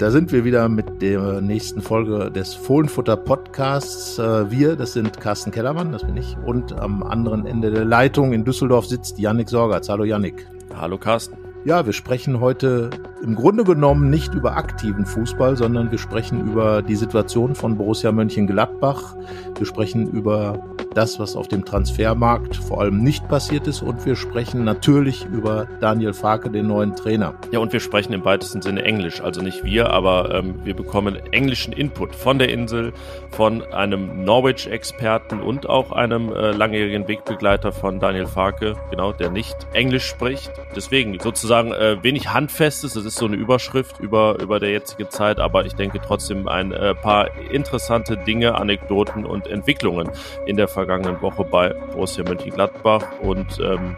da sind wir wieder mit der nächsten Folge des Fohlenfutter Podcasts. Äh, wir, das sind Carsten Kellermann, das bin ich, und am anderen Ende der Leitung in Düsseldorf sitzt Yannick Sorgatz. Hallo Yannick. Hallo Carsten. Ja, wir sprechen heute im Grunde genommen nicht über aktiven Fußball, sondern wir sprechen über die Situation von Borussia Mönchengladbach. Wir sprechen über das, was auf dem Transfermarkt vor allem nicht passiert ist und wir sprechen natürlich über Daniel Farke, den neuen Trainer. Ja, und wir sprechen im weitesten Sinne Englisch. Also nicht wir, aber ähm, wir bekommen englischen Input von der Insel, von einem Norwich-Experten und auch einem äh, langjährigen Wegbegleiter von Daniel Farke, genau, der nicht Englisch spricht. Deswegen sozusagen äh, wenig Handfestes. Das ist so eine Überschrift über, über der jetzige Zeit, aber ich denke trotzdem ein äh, paar interessante Dinge, Anekdoten und Entwicklungen in der vergangenen Woche bei Borussia Mönchengladbach und ähm,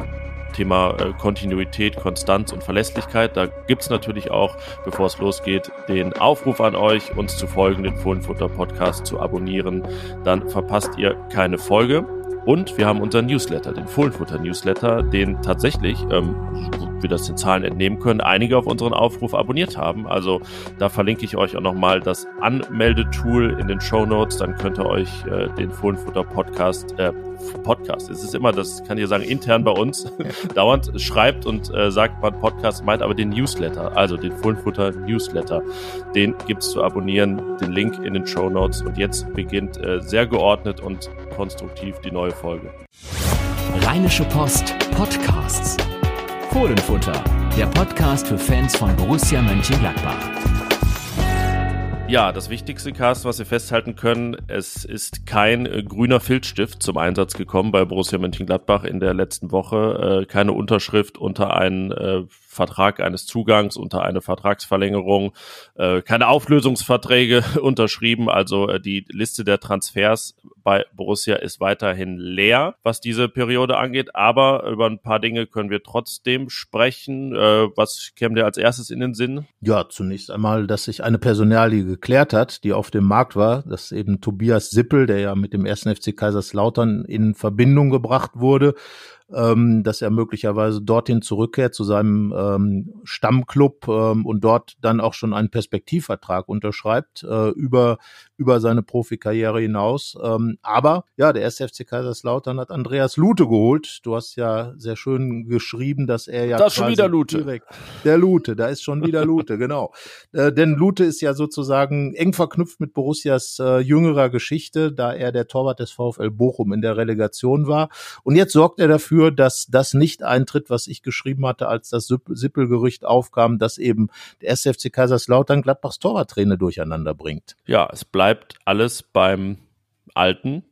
Thema äh, Kontinuität, Konstanz und Verlässlichkeit. Da gibt's natürlich auch, bevor es losgeht, den Aufruf an euch, uns zu folgen, den Fohlenfutter Podcast zu abonnieren. Dann verpasst ihr keine Folge. Und wir haben unseren Newsletter, den Fohlenfutter Newsletter, den tatsächlich, ähm, wir das den Zahlen entnehmen können, einige auf unseren Aufruf abonniert haben. Also da verlinke ich euch auch nochmal das Anmeldetool in den Show Notes. Dann könnt ihr euch äh, den Fohlenfutter Podcast, äh, Podcast, es ist immer, das kann ich sagen, intern bei uns, dauernd schreibt und äh, sagt man Podcast, meint aber den Newsletter, also den Fohlenfutter Newsletter. Den gibt's zu abonnieren, den Link in den Show Notes. Und jetzt beginnt äh, sehr geordnet und konstruktiv die neue Folge. Rheinische Post Podcasts. Fohlenfutter, der Podcast für Fans von Borussia Mönchengladbach. Ja, das wichtigste Cast, was wir festhalten können, es ist kein äh, grüner Filzstift zum Einsatz gekommen bei Borussia Mönchengladbach in der letzten Woche. Äh, keine Unterschrift unter einen äh, Vertrag eines Zugangs, unter eine Vertragsverlängerung, keine Auflösungsverträge unterschrieben. Also die Liste der Transfers bei Borussia ist weiterhin leer, was diese Periode angeht. Aber über ein paar Dinge können wir trotzdem sprechen. Äh, was käme dir als erstes in den Sinn? Ja, zunächst einmal, dass sich eine Personalie geklärt hat, die auf dem Markt war, dass eben Tobias Sippel, der ja mit dem ersten FC Kaiserslautern in Verbindung gebracht wurde, ähm, dass er möglicherweise dorthin zurückkehrt zu seinem ähm, Stammclub ähm, und dort dann auch schon einen Perspektivvertrag unterschreibt äh, über über seine Profikarriere hinaus. Ähm, aber ja, der SFC Kaiserslautern hat Andreas Lute geholt. Du hast ja sehr schön geschrieben, dass er ja. Da ist schon wieder Lute. Direkt, der Lute, da ist schon wieder Lute, genau. Äh, denn Lute ist ja sozusagen eng verknüpft mit Borussias äh, jüngerer Geschichte, da er der Torwart des VfL Bochum in der Relegation war. Und jetzt sorgt er dafür, dass das nicht eintritt, was ich geschrieben hatte, als das Sippelgerücht aufkam, dass eben der SFC Kaiserslautern Gladbachs Torwarttrainer durcheinander bringt. Ja, es bleibt alles beim Alten.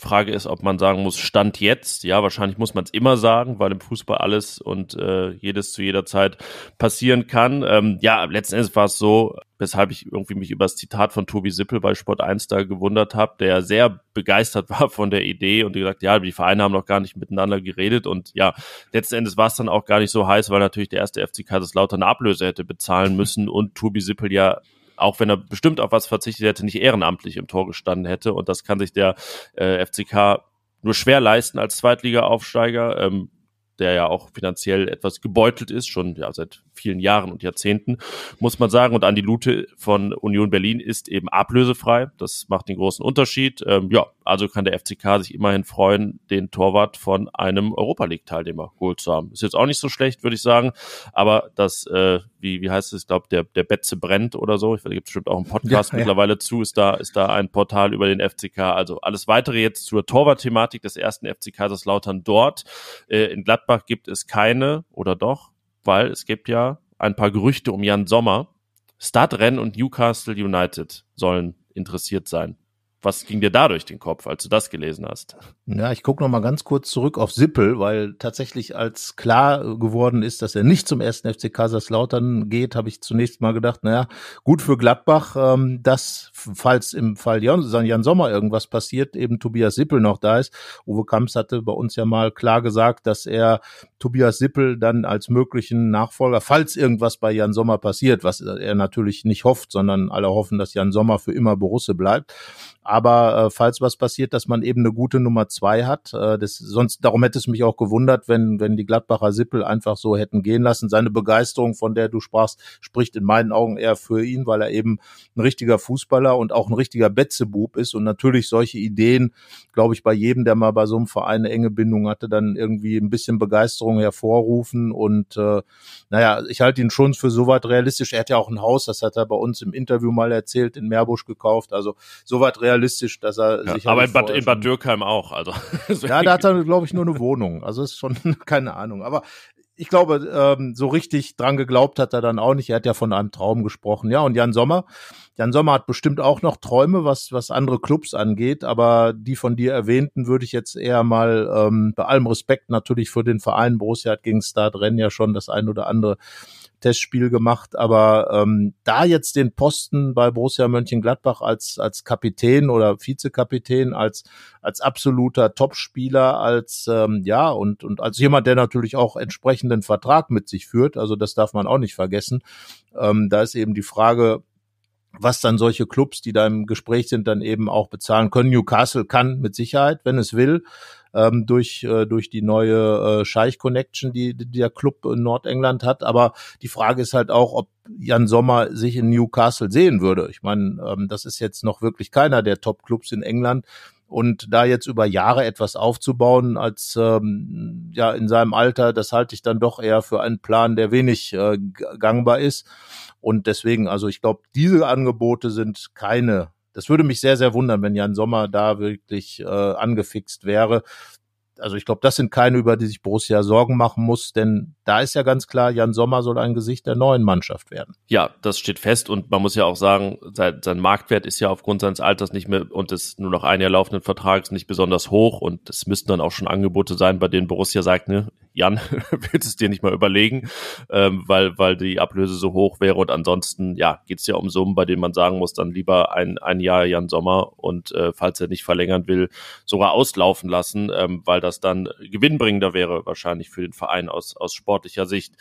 Frage ist, ob man sagen muss, Stand jetzt. Ja, wahrscheinlich muss man es immer sagen, weil im Fußball alles und äh, jedes zu jeder Zeit passieren kann. Ähm, ja, letzten Endes war es so, weshalb ich irgendwie mich über das Zitat von Tobi Sippel bei Sport 1 da gewundert habe, der sehr begeistert war von der Idee und gesagt, ja, die Vereine haben noch gar nicht miteinander geredet und ja, letzten Endes war es dann auch gar nicht so heiß, weil natürlich der erste FC Kaiserslautern eine Ablöse hätte bezahlen müssen und Tobi Sippel ja auch wenn er bestimmt auf was verzichtet hätte, nicht ehrenamtlich im Tor gestanden hätte. Und das kann sich der äh, FCK nur schwer leisten als Zweitliga-Aufsteiger. Ähm, der ja auch finanziell etwas gebeutelt ist, schon ja, seit vielen Jahren und Jahrzehnten, muss man sagen. Und Andi Lute von Union Berlin ist eben ablösefrei. Das macht den großen Unterschied. Ähm, ja, also kann der FCK sich immerhin freuen, den Torwart von einem Europa League-Teilnehmer geholt zu haben. Ist jetzt auch nicht so schlecht, würde ich sagen. Aber das, äh, wie, wie heißt es, ich glaube, der, der Betze brennt oder so. Ich weiß, da gibt bestimmt auch einen Podcast ja, mittlerweile ja. zu. Ist da, ist da ein Portal über den FCK. Also alles weitere jetzt zur Torwart-Thematik des ersten FC Kaiserslautern dort. Äh, in Gladbach gibt es keine, oder doch? weil es gibt ja ein paar Gerüchte um Jan Sommer. Stadrennen und Newcastle United sollen interessiert sein. Was ging dir da durch den Kopf, als du das gelesen hast? Ja, ich gucke noch mal ganz kurz zurück auf Sippel, weil tatsächlich als klar geworden ist, dass er nicht zum ersten FC Kaiserslautern geht, habe ich zunächst mal gedacht, naja, gut für Gladbach, ähm, dass falls im Fall Jan, Jan Sommer irgendwas passiert, eben Tobias Sippel noch da ist. Uwe Kamps hatte bei uns ja mal klar gesagt, dass er Tobias Sippel dann als möglichen Nachfolger, falls irgendwas bei Jan Sommer passiert, was er natürlich nicht hofft, sondern alle hoffen, dass Jan Sommer für immer Borusse bleibt aber äh, falls was passiert, dass man eben eine gute Nummer zwei hat. Äh, das, sonst darum hätte es mich auch gewundert, wenn wenn die Gladbacher Sippel einfach so hätten gehen lassen. Seine Begeisterung, von der du sprachst, spricht in meinen Augen eher für ihn, weil er eben ein richtiger Fußballer und auch ein richtiger Betzebub ist und natürlich solche Ideen, glaube ich, bei jedem, der mal bei so einem Verein eine enge Bindung hatte, dann irgendwie ein bisschen Begeisterung hervorrufen und äh, naja, ich halte ihn schon für soweit realistisch. Er hat ja auch ein Haus, das hat er bei uns im Interview mal erzählt, in Meerbusch gekauft. Also soweit realistisch, dass er ja, sich. Aber in Bad, in Bad Dürkheim auch. Also ja, da hat er, glaube ich, nur eine Wohnung. Also ist schon keine Ahnung. Aber ich glaube, ähm, so richtig dran geglaubt hat er dann auch nicht. Er hat ja von einem Traum gesprochen. Ja, und Jan Sommer. Jan Sommer hat bestimmt auch noch Träume, was, was andere Clubs angeht, aber die von dir erwähnten würde ich jetzt eher mal, ähm, bei allem Respekt natürlich für den Verein, Borussia hat gegen Start Rennen ja schon das ein oder andere Testspiel gemacht, aber ähm, da jetzt den Posten bei Borussia Mönchengladbach als als Kapitän oder Vizekapitän, als als absoluter Topspieler, als ähm, ja und und als jemand, der natürlich auch entsprechenden Vertrag mit sich führt, also das darf man auch nicht vergessen. Ähm, da ist eben die Frage, was dann solche Clubs, die da im Gespräch sind, dann eben auch bezahlen können. Newcastle kann mit Sicherheit, wenn es will, ähm, durch, äh, durch die neue äh, Scheich Connection, die, die der Club in Nordengland hat. Aber die Frage ist halt auch, ob Jan Sommer sich in Newcastle sehen würde. Ich meine, ähm, das ist jetzt noch wirklich keiner der Top-Clubs in England. Und da jetzt über Jahre etwas aufzubauen, als ähm, ja in seinem Alter, das halte ich dann doch eher für einen Plan, der wenig äh, gangbar ist. Und deswegen, also ich glaube, diese Angebote sind keine das würde mich sehr, sehr wundern, wenn Jan Sommer da wirklich äh, angefixt wäre also ich glaube, das sind keine, über die sich Borussia Sorgen machen muss, denn da ist ja ganz klar, Jan Sommer soll ein Gesicht der neuen Mannschaft werden. Ja, das steht fest und man muss ja auch sagen, sein, sein Marktwert ist ja aufgrund seines Alters nicht mehr und des nur noch ein Jahr laufenden Vertrags nicht besonders hoch und es müssten dann auch schon Angebote sein, bei denen Borussia sagt, ne, Jan, willst es dir nicht mal überlegen, ähm, weil, weil die Ablöse so hoch wäre und ansonsten, ja, geht es ja um Summen, bei denen man sagen muss, dann lieber ein, ein Jahr Jan Sommer und äh, falls er nicht verlängern will, sogar auslaufen lassen, ähm, weil das dann gewinnbringender wäre wahrscheinlich für den Verein aus, aus sportlicher Sicht.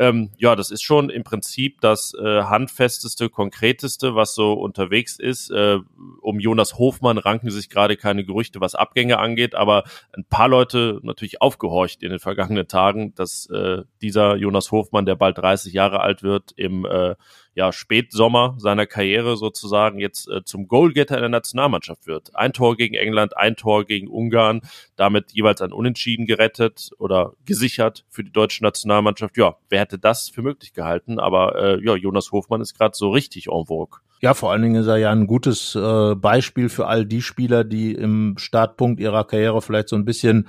Ähm, ja, das ist schon im Prinzip das äh, handfesteste, konkreteste, was so unterwegs ist. Äh, um Jonas Hofmann ranken sich gerade keine Gerüchte, was Abgänge angeht, aber ein paar Leute natürlich aufgehorcht in den vergangenen Tagen, dass äh, dieser Jonas Hofmann, der bald 30 Jahre alt wird, im äh, ja, Spätsommer seiner Karriere sozusagen jetzt äh, zum Goalgetter in der Nationalmannschaft wird. Ein Tor gegen England, ein Tor gegen Ungarn, damit jeweils ein Unentschieden gerettet oder gesichert für die deutsche Nationalmannschaft. Ja, wer hätte das für möglich gehalten? Aber äh, ja, Jonas Hofmann ist gerade so richtig en vogue. Ja, vor allen Dingen ist er ja ein gutes äh, Beispiel für all die Spieler, die im Startpunkt ihrer Karriere vielleicht so ein bisschen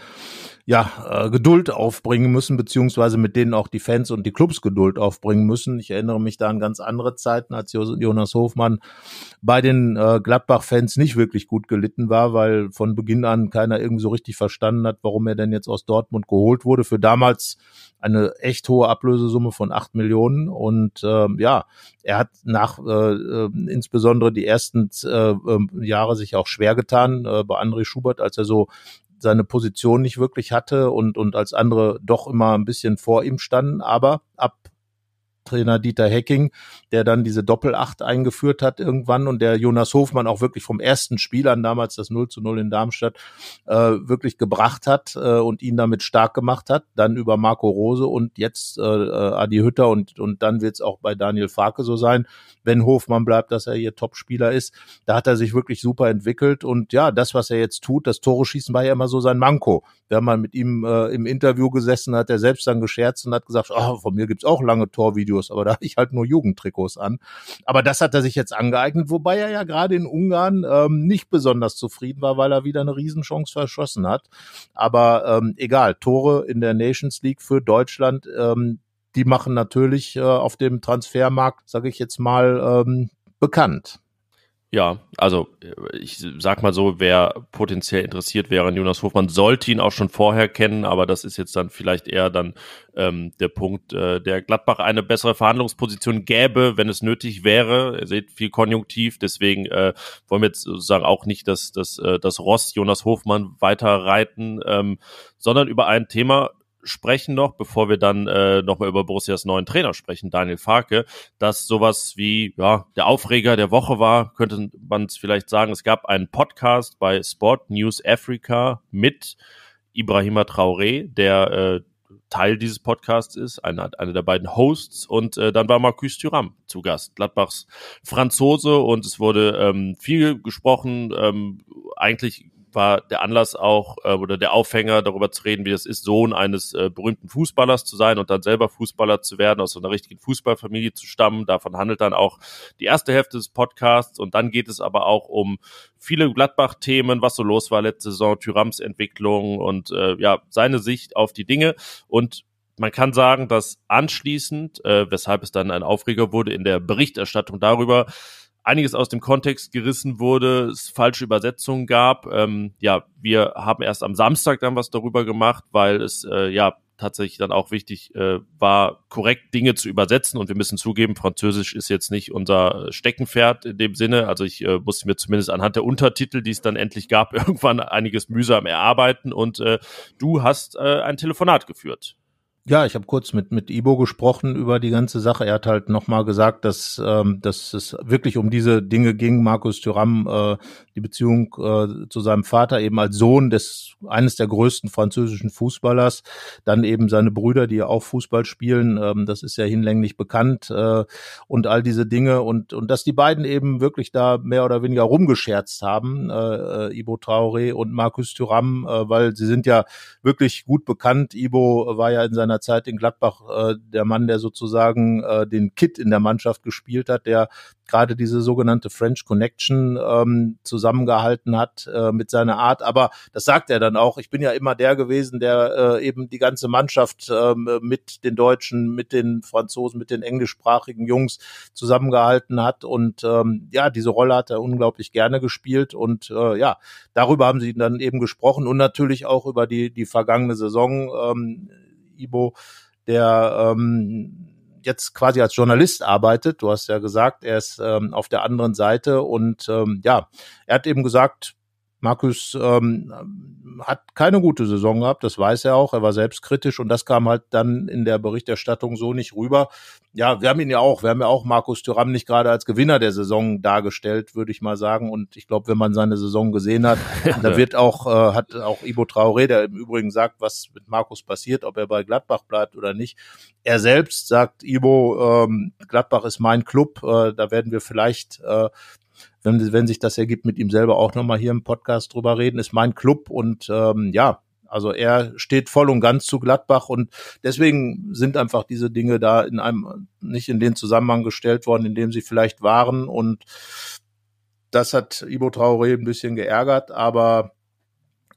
ja, äh, Geduld aufbringen müssen, beziehungsweise mit denen auch die Fans und die Clubs Geduld aufbringen müssen. Ich erinnere mich da an ganz andere Zeiten, als Jonas Hofmann bei den äh, Gladbach-Fans nicht wirklich gut gelitten war, weil von Beginn an keiner irgendwie so richtig verstanden hat, warum er denn jetzt aus Dortmund geholt wurde. Für damals eine echt hohe Ablösesumme von acht Millionen. Und äh, ja, er hat nach äh, äh, insbesondere die ersten äh, äh, Jahre sich auch schwer getan äh, bei André Schubert, als er so seine Position nicht wirklich hatte und, und als andere doch immer ein bisschen vor ihm standen. Aber ab Trainer Dieter Hecking, der dann diese Doppelacht eingeführt hat irgendwann und der Jonas Hofmann auch wirklich vom ersten Spiel an damals das 0 zu 0 in Darmstadt äh, wirklich gebracht hat äh, und ihn damit stark gemacht hat. Dann über Marco Rose und jetzt äh, äh Adi Hütter und, und dann wird es auch bei Daniel Farke so sein, wenn Hofmann bleibt, dass er hier Topspieler ist. Da hat er sich wirklich super entwickelt und ja, das, was er jetzt tut, das Tore schießen war ja immer so sein Manko. Haben mal mit ihm äh, im Interview gesessen, hat er selbst dann gescherzt und hat gesagt, oh, von mir gibt's auch lange Torvideos, aber da habe ich halt nur Jugendtrikots an. Aber das hat er sich jetzt angeeignet, wobei er ja gerade in Ungarn ähm, nicht besonders zufrieden war, weil er wieder eine Riesenchance verschossen hat. Aber ähm, egal, Tore in der Nations League für Deutschland, ähm, die machen natürlich äh, auf dem Transfermarkt, sage ich jetzt mal, ähm, bekannt. Ja, also ich sag mal so, wer potenziell interessiert wäre an Jonas Hofmann, sollte ihn auch schon vorher kennen, aber das ist jetzt dann vielleicht eher dann ähm, der Punkt, äh, der Gladbach eine bessere Verhandlungsposition gäbe, wenn es nötig wäre. Ihr seht viel Konjunktiv, deswegen äh, wollen wir jetzt sozusagen auch nicht das, das, äh, das Ross Jonas Hofmann weiter reiten, ähm, sondern über ein Thema sprechen noch, bevor wir dann äh, nochmal über Borussias neuen Trainer sprechen, Daniel Farke, dass sowas wie ja der Aufreger der Woche war, könnte man es vielleicht sagen. Es gab einen Podcast bei Sport News Africa mit Ibrahima Traoré, der äh, Teil dieses Podcasts ist, einer, einer der beiden Hosts. Und äh, dann war Marcus Thuram zu Gast, Gladbachs Franzose. Und es wurde ähm, viel gesprochen, ähm, eigentlich war der Anlass auch äh, oder der Aufhänger darüber zu reden, wie es ist, Sohn eines äh, berühmten Fußballers zu sein und dann selber Fußballer zu werden, aus so einer richtigen Fußballfamilie zu stammen. Davon handelt dann auch die erste Hälfte des Podcasts und dann geht es aber auch um viele Gladbach-Themen, was so los war letzte Saison, Thürams Entwicklung und äh, ja seine Sicht auf die Dinge und man kann sagen, dass anschließend, äh, weshalb es dann ein Aufreger wurde in der Berichterstattung darüber, einiges aus dem Kontext gerissen wurde, es falsche Übersetzungen gab. Ähm, ja, wir haben erst am Samstag dann was darüber gemacht, weil es äh, ja tatsächlich dann auch wichtig äh, war, korrekt Dinge zu übersetzen. Und wir müssen zugeben, Französisch ist jetzt nicht unser Steckenpferd in dem Sinne. Also ich äh, musste mir zumindest anhand der Untertitel, die es dann endlich gab, irgendwann einiges mühsam erarbeiten. Und äh, du hast äh, ein Telefonat geführt ja, ich habe kurz mit mit Ibo gesprochen über die ganze Sache. Er hat halt nochmal gesagt, dass ähm, dass es wirklich um diese Dinge ging. Markus Thuram, äh, die Beziehung äh, zu seinem Vater eben als Sohn des eines der größten französischen Fußballers, dann eben seine Brüder, die auch Fußball spielen. Ähm, das ist ja hinlänglich bekannt äh, und all diese Dinge und und dass die beiden eben wirklich da mehr oder weniger rumgescherzt haben, äh, äh Ibo Traoré und Markus Thuram, äh, weil sie sind ja wirklich gut bekannt. Ibo war ja in seiner Zeit in Gladbach äh, der Mann, der sozusagen äh, den Kit in der Mannschaft gespielt hat, der gerade diese sogenannte French Connection ähm, zusammengehalten hat äh, mit seiner Art. Aber das sagt er dann auch. Ich bin ja immer der gewesen, der äh, eben die ganze Mannschaft äh, mit den Deutschen, mit den Franzosen, mit den englischsprachigen Jungs zusammengehalten hat. Und ähm, ja, diese Rolle hat er unglaublich gerne gespielt. Und äh, ja, darüber haben sie dann eben gesprochen und natürlich auch über die, die vergangene Saison. Ähm, Ibo, der ähm, jetzt quasi als Journalist arbeitet. Du hast ja gesagt, er ist ähm, auf der anderen Seite und ähm, ja, er hat eben gesagt, Markus ähm, hat keine gute Saison gehabt, das weiß er auch. Er war selbstkritisch und das kam halt dann in der Berichterstattung so nicht rüber. Ja, wir haben ihn ja auch, wir haben ja auch Markus Thuram nicht gerade als Gewinner der Saison dargestellt, würde ich mal sagen. Und ich glaube, wenn man seine Saison gesehen hat, da wird auch, äh, hat auch Ibo Traoré, der im Übrigen sagt, was mit Markus passiert, ob er bei Gladbach bleibt oder nicht. Er selbst sagt, Ibo, ähm, Gladbach ist mein Club, äh, da werden wir vielleicht äh, wenn, wenn sich das ergibt, mit ihm selber auch nochmal hier im Podcast drüber reden, ist mein Club und ähm, ja, also er steht voll und ganz zu Gladbach und deswegen sind einfach diese Dinge da in einem nicht in den Zusammenhang gestellt worden, in dem sie vielleicht waren und das hat Ibo Traoré ein bisschen geärgert, aber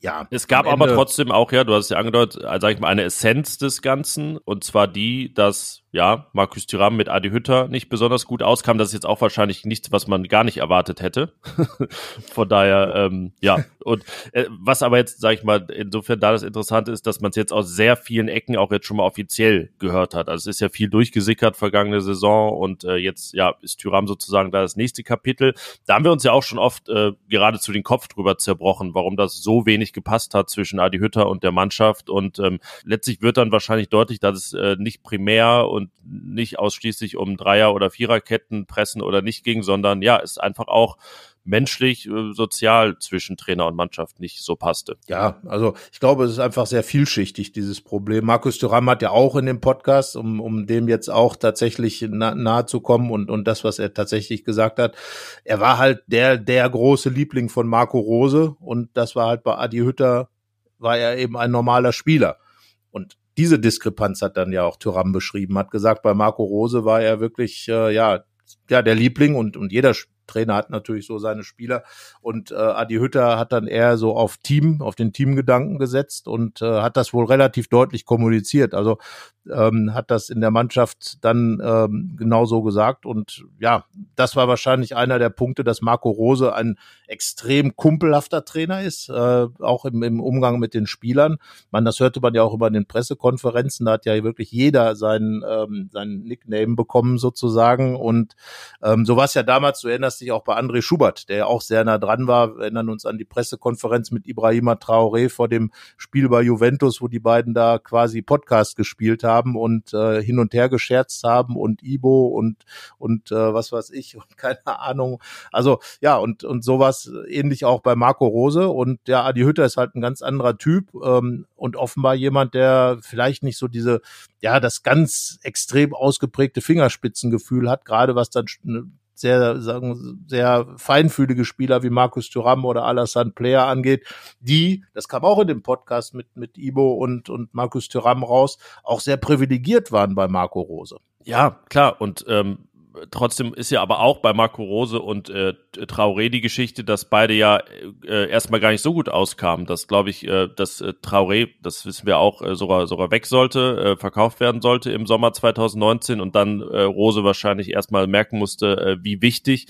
ja. Es gab aber trotzdem auch, ja, du hast es ja angedeutet, sag ich mal, eine Essenz des Ganzen und zwar die, dass ja, Markus Thuram mit Adi Hütter nicht besonders gut auskam. Das ist jetzt auch wahrscheinlich nichts, was man gar nicht erwartet hätte. Von daher, ähm, ja. Und äh, was aber jetzt, sage ich mal, insofern da das Interessante ist, dass man es jetzt aus sehr vielen Ecken auch jetzt schon mal offiziell gehört hat. Also es ist ja viel durchgesickert vergangene Saison und äh, jetzt, ja, ist Thuram sozusagen da das nächste Kapitel. Da haben wir uns ja auch schon oft äh, geradezu den Kopf drüber zerbrochen, warum das so wenig gepasst hat zwischen Adi Hütter und der Mannschaft. Und ähm, letztlich wird dann wahrscheinlich deutlich, dass es äh, nicht primär und und nicht ausschließlich um Dreier- oder Viererketten pressen oder nicht ging, sondern ja, ist einfach auch menschlich, äh, sozial zwischen Trainer und Mannschaft nicht so passte. Ja, also ich glaube, es ist einfach sehr vielschichtig, dieses Problem. Markus Thuram hat ja auch in dem Podcast, um, um dem jetzt auch tatsächlich na, nahe zu kommen und, und das, was er tatsächlich gesagt hat, er war halt der, der große Liebling von Marco Rose und das war halt bei Adi Hütter, war er eben ein normaler Spieler. Und diese Diskrepanz hat dann ja auch Thuram beschrieben, hat gesagt, bei Marco Rose war er wirklich, äh, ja, ja, der Liebling und, und jeder Trainer hat natürlich so seine Spieler. Und äh, Adi Hütter hat dann eher so auf Team, auf den Teamgedanken gesetzt und äh, hat das wohl relativ deutlich kommuniziert. Also ähm, hat das in der Mannschaft dann ähm, genauso gesagt. Und ja, das war wahrscheinlich einer der Punkte, dass Marco Rose ein extrem kumpelhafter Trainer ist, äh, auch im, im Umgang mit den Spielern. Man, das hörte man ja auch über den Pressekonferenzen, da hat ja wirklich jeder seinen, ähm, seinen Nickname bekommen sozusagen. Und ähm, so war es ja damals, du erinnerst dich auch bei André Schubert, der ja auch sehr nah dran war. Wir erinnern uns an die Pressekonferenz mit Ibrahima Traoré vor dem Spiel bei Juventus, wo die beiden da quasi Podcast gespielt haben und äh, hin und her gescherzt haben und Ibo und und äh, was weiß ich und keine Ahnung. Also ja und und sowas ähnlich auch bei Marco Rose und ja Adi Hütter ist halt ein ganz anderer Typ ähm, und offenbar jemand, der vielleicht nicht so diese ja das ganz extrem ausgeprägte Fingerspitzengefühl hat, gerade was dann sehr, sagen, sehr feinfühlige Spieler wie Markus Thuram oder Alassane Player angeht, die, das kam auch in dem Podcast mit, mit Ibo und, und Markus Thuram raus, auch sehr privilegiert waren bei Marco Rose. Ja, klar. Und ähm, trotzdem ist ja aber auch bei Marco Rose und äh, Traoré die Geschichte, dass beide ja äh, erstmal gar nicht so gut auskamen. Dass, glaube ich, äh, dass äh, Traoré, das wissen wir auch, äh, sogar, sogar weg sollte, äh, verkauft werden sollte im Sommer 2019 und dann äh, Rose wahrscheinlich erstmal merken musste, äh, wie wichtig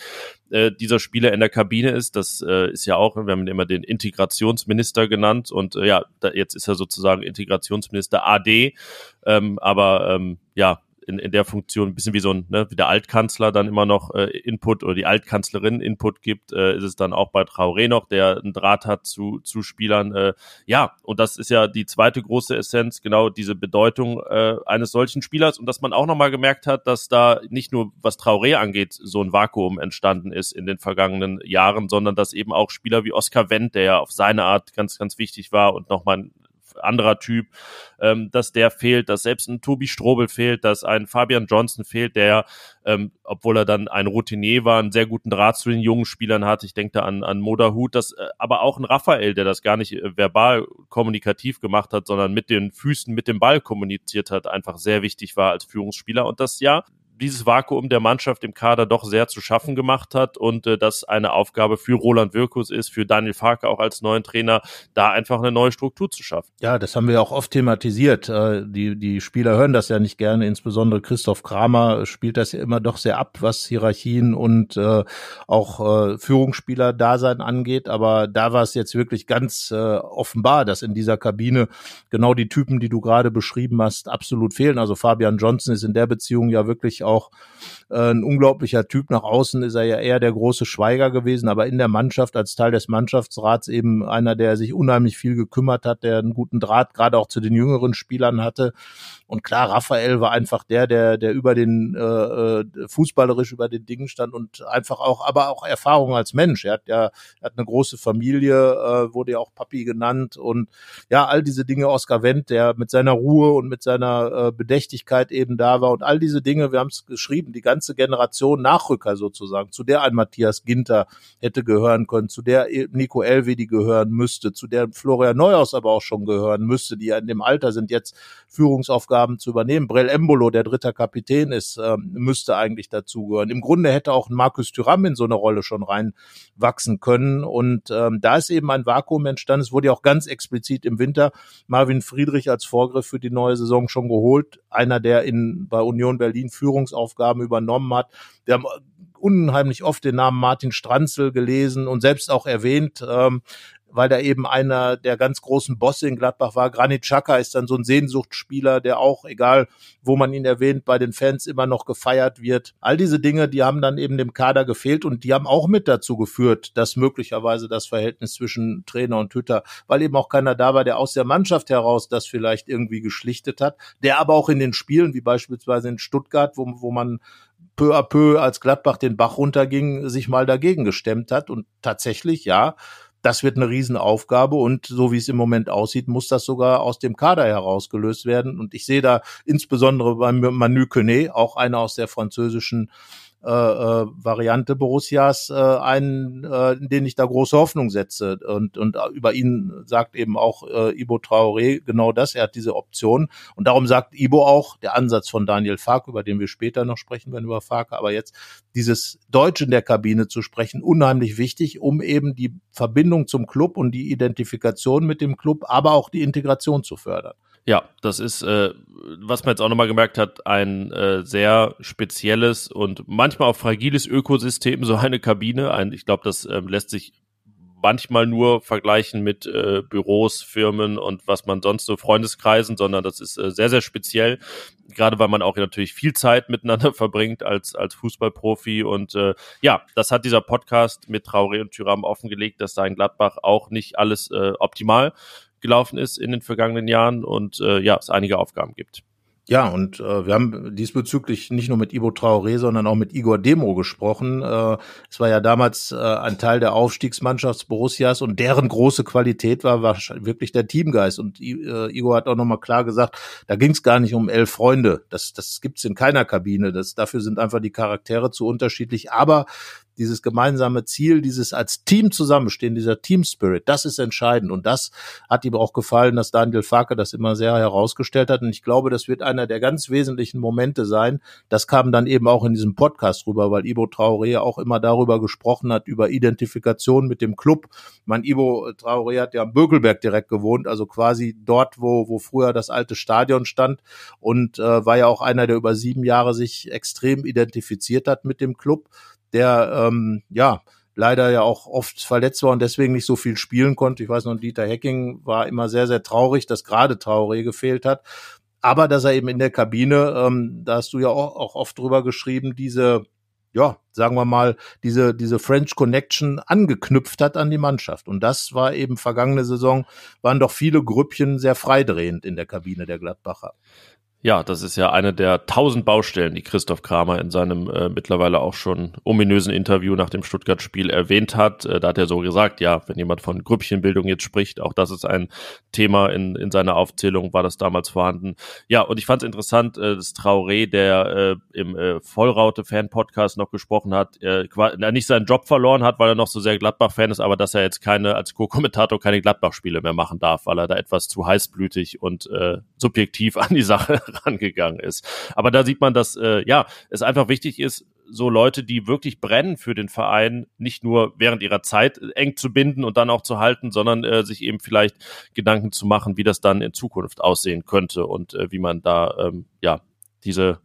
äh, dieser Spieler in der Kabine ist. Das äh, ist ja auch, wir haben ihn immer den Integrationsminister genannt und äh, ja, da, jetzt ist er sozusagen Integrationsminister AD. Ähm, aber ähm, ja, in, in der Funktion ein bisschen wie so ein, ne, wie der Altkanzler dann immer noch äh, Input oder die Altkanzlerin Input gibt, äh, ist es dann auch bei Traoré noch, der einen Draht hat zu, zu Spielern. Äh, ja, und das ist ja die zweite große Essenz, genau diese Bedeutung äh, eines solchen Spielers und dass man auch nochmal gemerkt hat, dass da nicht nur was Traoré angeht, so ein Vakuum entstanden ist in den vergangenen Jahren, sondern dass eben auch Spieler wie Oscar Wendt, der ja auf seine Art ganz, ganz wichtig war und nochmal anderer Typ, ähm, dass der fehlt, dass selbst ein Tobi Strobel fehlt, dass ein Fabian Johnson fehlt, der, ähm, obwohl er dann ein Routinier war, einen sehr guten Draht zu den jungen Spielern hat. Ich denke da an, an Moderhut, das, äh, aber auch ein Raphael, der das gar nicht äh, verbal kommunikativ gemacht hat, sondern mit den Füßen, mit dem Ball kommuniziert hat, einfach sehr wichtig war als Führungsspieler. Und das ja, dieses Vakuum der Mannschaft im Kader doch sehr zu schaffen gemacht hat und äh, das eine Aufgabe für Roland Wirkus ist, für Daniel Farke auch als neuen Trainer, da einfach eine neue Struktur zu schaffen. Ja, das haben wir auch oft thematisiert. Äh, die, die Spieler hören das ja nicht gerne, insbesondere Christoph Kramer spielt das ja immer doch sehr ab, was Hierarchien und äh, auch äh, Führungsspieler-Dasein angeht. Aber da war es jetzt wirklich ganz äh, offenbar, dass in dieser Kabine genau die Typen, die du gerade beschrieben hast, absolut fehlen. Also Fabian Johnson ist in der Beziehung ja wirklich auch äh, ein unglaublicher Typ. Nach außen ist er ja eher der große Schweiger gewesen, aber in der Mannschaft als Teil des Mannschaftsrats eben einer, der sich unheimlich viel gekümmert hat, der einen guten Draht gerade auch zu den jüngeren Spielern hatte. Und klar, Raphael war einfach der, der, der über den äh, äh, fußballerisch über den Dingen stand und einfach auch, aber auch Erfahrung als Mensch. Er hat ja, er hat eine große Familie, äh, wurde ja auch Papi genannt und ja, all diese Dinge, Oskar Wendt, der mit seiner Ruhe und mit seiner äh, Bedächtigkeit eben da war und all diese Dinge, wir haben es geschrieben, die ganze Generation Nachrücker sozusagen, zu der ein Matthias Ginter hätte gehören können, zu der Nico Elvedi gehören müsste, zu der Florian Neuhaus aber auch schon gehören müsste, die ja in dem Alter sind, jetzt Führungsaufgaben Aufgaben zu übernehmen. Brell Embolo, der dritter Kapitän ist, ähm, müsste eigentlich dazugehören. Im Grunde hätte auch Markus Thüram in so eine Rolle schon reinwachsen können. Und ähm, da ist eben ein Vakuum entstanden. Es wurde ja auch ganz explizit im Winter Marvin Friedrich als Vorgriff für die neue Saison schon geholt. Einer, der in bei Union Berlin Führungsaufgaben übernommen hat. Wir haben unheimlich oft den Namen Martin Stranzel gelesen und selbst auch erwähnt. Ähm, weil da eben einer der ganz großen Bosse in Gladbach war. Granit Xhaka ist dann so ein Sehnsuchtsspieler, der auch, egal wo man ihn erwähnt, bei den Fans immer noch gefeiert wird. All diese Dinge, die haben dann eben dem Kader gefehlt und die haben auch mit dazu geführt, dass möglicherweise das Verhältnis zwischen Trainer und Hütter, weil eben auch keiner da war, der aus der Mannschaft heraus das vielleicht irgendwie geschlichtet hat, der aber auch in den Spielen, wie beispielsweise in Stuttgart, wo, wo man peu à peu, als Gladbach den Bach runterging, sich mal dagegen gestemmt hat. Und tatsächlich, ja, das wird eine Riesenaufgabe und so wie es im Moment aussieht, muss das sogar aus dem Kader herausgelöst werden. Und ich sehe da insbesondere beim Manu Kone, auch einer aus der französischen äh, äh, Variante Borussias äh, einen, äh, in den ich da große Hoffnung setze. Und, und über ihn sagt eben auch äh, Ibo Traoré genau das. Er hat diese Option. Und darum sagt Ibo auch, der Ansatz von Daniel Fark, über den wir später noch sprechen werden, über Fark, aber jetzt dieses Deutsch in der Kabine zu sprechen, unheimlich wichtig, um eben die Verbindung zum Club und die Identifikation mit dem Club, aber auch die Integration zu fördern. Ja, das ist, äh, was man jetzt auch nochmal gemerkt hat, ein äh, sehr spezielles und manchmal auch fragiles Ökosystem, so eine Kabine. Ein, ich glaube, das äh, lässt sich manchmal nur vergleichen mit äh, Büros, Firmen und was man sonst so Freundeskreisen, sondern das ist äh, sehr, sehr speziell. Gerade weil man auch natürlich viel Zeit miteinander verbringt als, als Fußballprofi. Und äh, ja, das hat dieser Podcast mit Traoré und Thüram offengelegt, dass da in Gladbach auch nicht alles äh, optimal gelaufen ist in den vergangenen Jahren und äh, ja, es einige Aufgaben gibt. Ja, und äh, wir haben diesbezüglich nicht nur mit Ivo Traoré, sondern auch mit Igor Demo gesprochen. Äh, es war ja damals äh, ein Teil der Aufstiegsmannschaft Borussias und deren große Qualität war, war wirklich der Teamgeist. Und äh, Igor hat auch nochmal klar gesagt, da ging es gar nicht um elf Freunde. Das, das gibt's in keiner Kabine. Das, dafür sind einfach die Charaktere zu unterschiedlich. Aber dieses gemeinsame Ziel, dieses als Team zusammenstehen, dieser Team Spirit, das ist entscheidend. Und das hat ihm auch gefallen, dass Daniel Farke das immer sehr herausgestellt hat. Und ich glaube, das wird einer der ganz wesentlichen Momente sein. Das kam dann eben auch in diesem Podcast rüber, weil Ibo Traoré auch immer darüber gesprochen hat, über Identifikation mit dem Club. Mein Ibo Traoré hat ja am Bökelberg direkt gewohnt, also quasi dort, wo, wo früher das alte Stadion stand und äh, war ja auch einer, der über sieben Jahre sich extrem identifiziert hat mit dem Club der ähm, ja leider ja auch oft verletzt war und deswegen nicht so viel spielen konnte. Ich weiß noch, Dieter Hecking war immer sehr, sehr traurig, dass gerade Traoré gefehlt hat. Aber dass er eben in der Kabine, ähm, da hast du ja auch, auch oft drüber geschrieben, diese, ja, sagen wir mal, diese, diese French Connection angeknüpft hat an die Mannschaft. Und das war eben vergangene Saison, waren doch viele Grüppchen sehr freidrehend in der Kabine der Gladbacher. Ja, das ist ja eine der tausend Baustellen, die Christoph Kramer in seinem äh, mittlerweile auch schon ominösen Interview nach dem Stuttgart-Spiel erwähnt hat. Äh, da hat er so gesagt, ja, wenn jemand von Grüppchenbildung jetzt spricht, auch das ist ein Thema in, in seiner Aufzählung, war das damals vorhanden. Ja, und ich fand es interessant, äh, dass Traoré, der äh, im äh, Vollraute-Fan-Podcast noch gesprochen hat, äh, nicht seinen Job verloren hat, weil er noch so sehr Gladbach-Fan ist, aber dass er jetzt keine, als Co-Kommentator keine Gladbach-Spiele mehr machen darf, weil er da etwas zu heißblütig und äh, subjektiv an die Sache rangegangen ist. Aber da sieht man, dass äh, ja es einfach wichtig ist, so Leute, die wirklich brennen für den Verein, nicht nur während ihrer Zeit eng zu binden und dann auch zu halten, sondern äh, sich eben vielleicht Gedanken zu machen, wie das dann in Zukunft aussehen könnte und äh, wie man da ähm, ja diese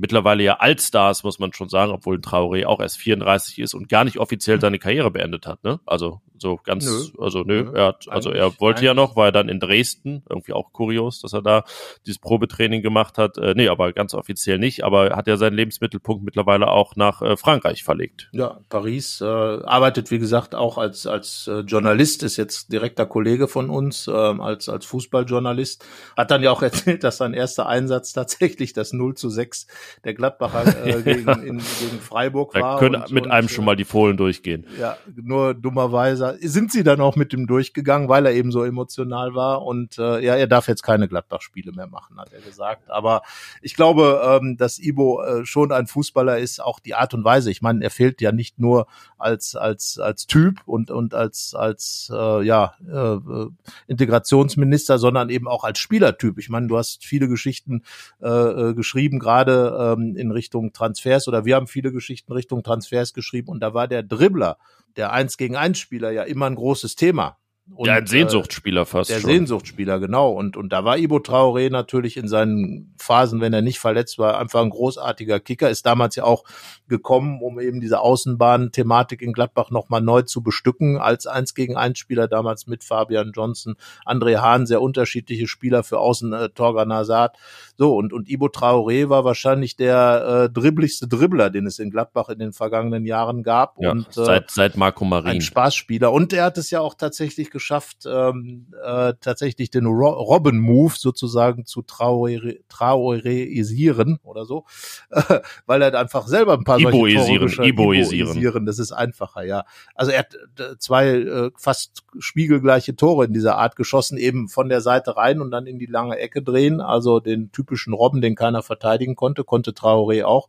mittlerweile ja Altstars, muss man schon sagen, obwohl Traoré auch erst 34 ist und gar nicht offiziell seine Karriere beendet hat. Ne? Also so ganz, nö. also nö, nö. er hat, also er wollte ja noch, war er dann in Dresden, irgendwie auch kurios, dass er da dieses Probetraining gemacht hat. Äh, nee, aber ganz offiziell nicht, aber hat ja seinen Lebensmittelpunkt mittlerweile auch nach äh, Frankreich verlegt. Ja, Paris, äh, arbeitet wie gesagt auch als, als äh, Journalist, ist jetzt direkter Kollege von uns, äh, als, als Fußballjournalist, hat dann ja auch erzählt, dass sein erster Einsatz tatsächlich das 0 zu 6 der Gladbacher äh, gegen, in, gegen Freiburg war. Da können und, mit und, einem schon mal die Fohlen durchgehen. Ja, nur dummerweise sind sie dann auch mit ihm durchgegangen, weil er eben so emotional war. Und äh, ja, er darf jetzt keine Gladbach-Spiele mehr machen, hat er gesagt. Aber ich glaube, ähm, dass Ibo äh, schon ein Fußballer ist, auch die Art und Weise. Ich meine, er fehlt ja nicht nur als als als Typ und und als als äh, ja äh, Integrationsminister, sondern eben auch als Spielertyp. Ich meine, du hast viele Geschichten äh, äh, geschrieben, gerade ähm, in Richtung Transfers oder wir haben viele Geschichten Richtung Transfers geschrieben und da war der Dribbler der Eins gegen Eins Spieler ja immer ein großes Thema. Und, ja, ein Sehnsuchtsspieler fast. Der schon. Sehnsuchtsspieler, genau. Und, und da war Ibo Traoré natürlich in seinen Phasen, wenn er nicht verletzt war, einfach ein großartiger Kicker. Ist damals ja auch gekommen, um eben diese Außenbahn-Thematik in Gladbach nochmal neu zu bestücken, als eins gegen eins Spieler damals mit Fabian Johnson, André Hahn, sehr unterschiedliche Spieler für Außen, äh, Torgan Hazard. So, und, und Ibo Traoré war wahrscheinlich der äh, dribbligste Dribbler, den es in Gladbach in den vergangenen Jahren gab. Ja, und, äh, seit, seit Marco Marin. Ein Spaßspieler. Und er hat es ja auch tatsächlich geschafft, ähm, äh, tatsächlich den Ro Robben-Move sozusagen zu Traoré-isieren oder so, äh, weil er einfach selber ein paar Iboisieren, solche Iboisieren. Iboisieren. Das ist einfacher, ja. Also er hat äh, zwei äh, fast spiegelgleiche Tore in dieser Art geschossen, eben von der Seite rein und dann in die lange Ecke drehen. Also den typischen Robben, den keiner verteidigen konnte, konnte Traoré auch.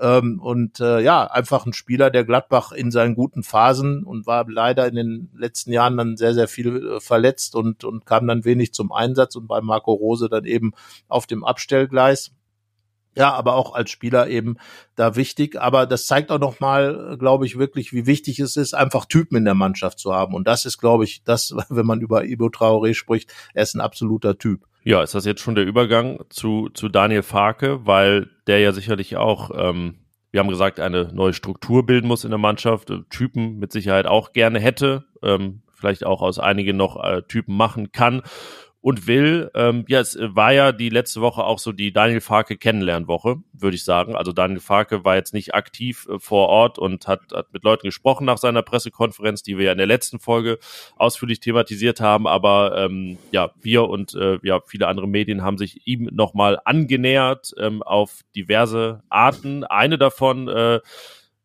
Ähm, und äh, ja, einfach ein Spieler, der Gladbach in seinen guten Phasen und war leider in den letzten Jahren dann sehr, sehr viel äh, verletzt und, und kam dann wenig zum Einsatz und bei Marco Rose dann eben auf dem Abstellgleis. Ja, aber auch als Spieler eben da wichtig. Aber das zeigt auch nochmal, glaube ich, wirklich, wie wichtig es ist, einfach Typen in der Mannschaft zu haben. Und das ist, glaube ich, das, wenn man über Ibo Traoré spricht, er ist ein absoluter Typ. Ja, ist das jetzt schon der Übergang zu, zu Daniel Farke, weil der ja sicherlich auch ähm, wir haben gesagt, eine neue Struktur bilden muss in der Mannschaft, äh, Typen mit Sicherheit auch gerne hätte, ähm, vielleicht auch aus einigen noch äh, Typen machen kann und will. Ähm, ja, es war ja die letzte Woche auch so die Daniel Farke Kennenlernwoche, würde ich sagen. Also Daniel Farke war jetzt nicht aktiv äh, vor Ort und hat, hat mit Leuten gesprochen nach seiner Pressekonferenz, die wir ja in der letzten Folge ausführlich thematisiert haben. Aber ähm, ja, wir und äh, ja viele andere Medien haben sich ihm nochmal angenähert ähm, auf diverse Arten. Eine davon äh,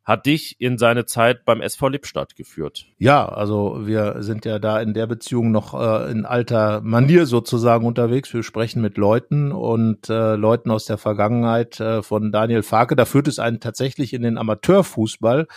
hat dich in seine Zeit beim SV Lippstadt geführt. Ja, also wir sind ja da in der Beziehung noch äh, in alter Manier sozusagen unterwegs. Wir sprechen mit Leuten und äh, Leuten aus der Vergangenheit äh, von Daniel Farke. Da führt es einen tatsächlich in den Amateurfußball.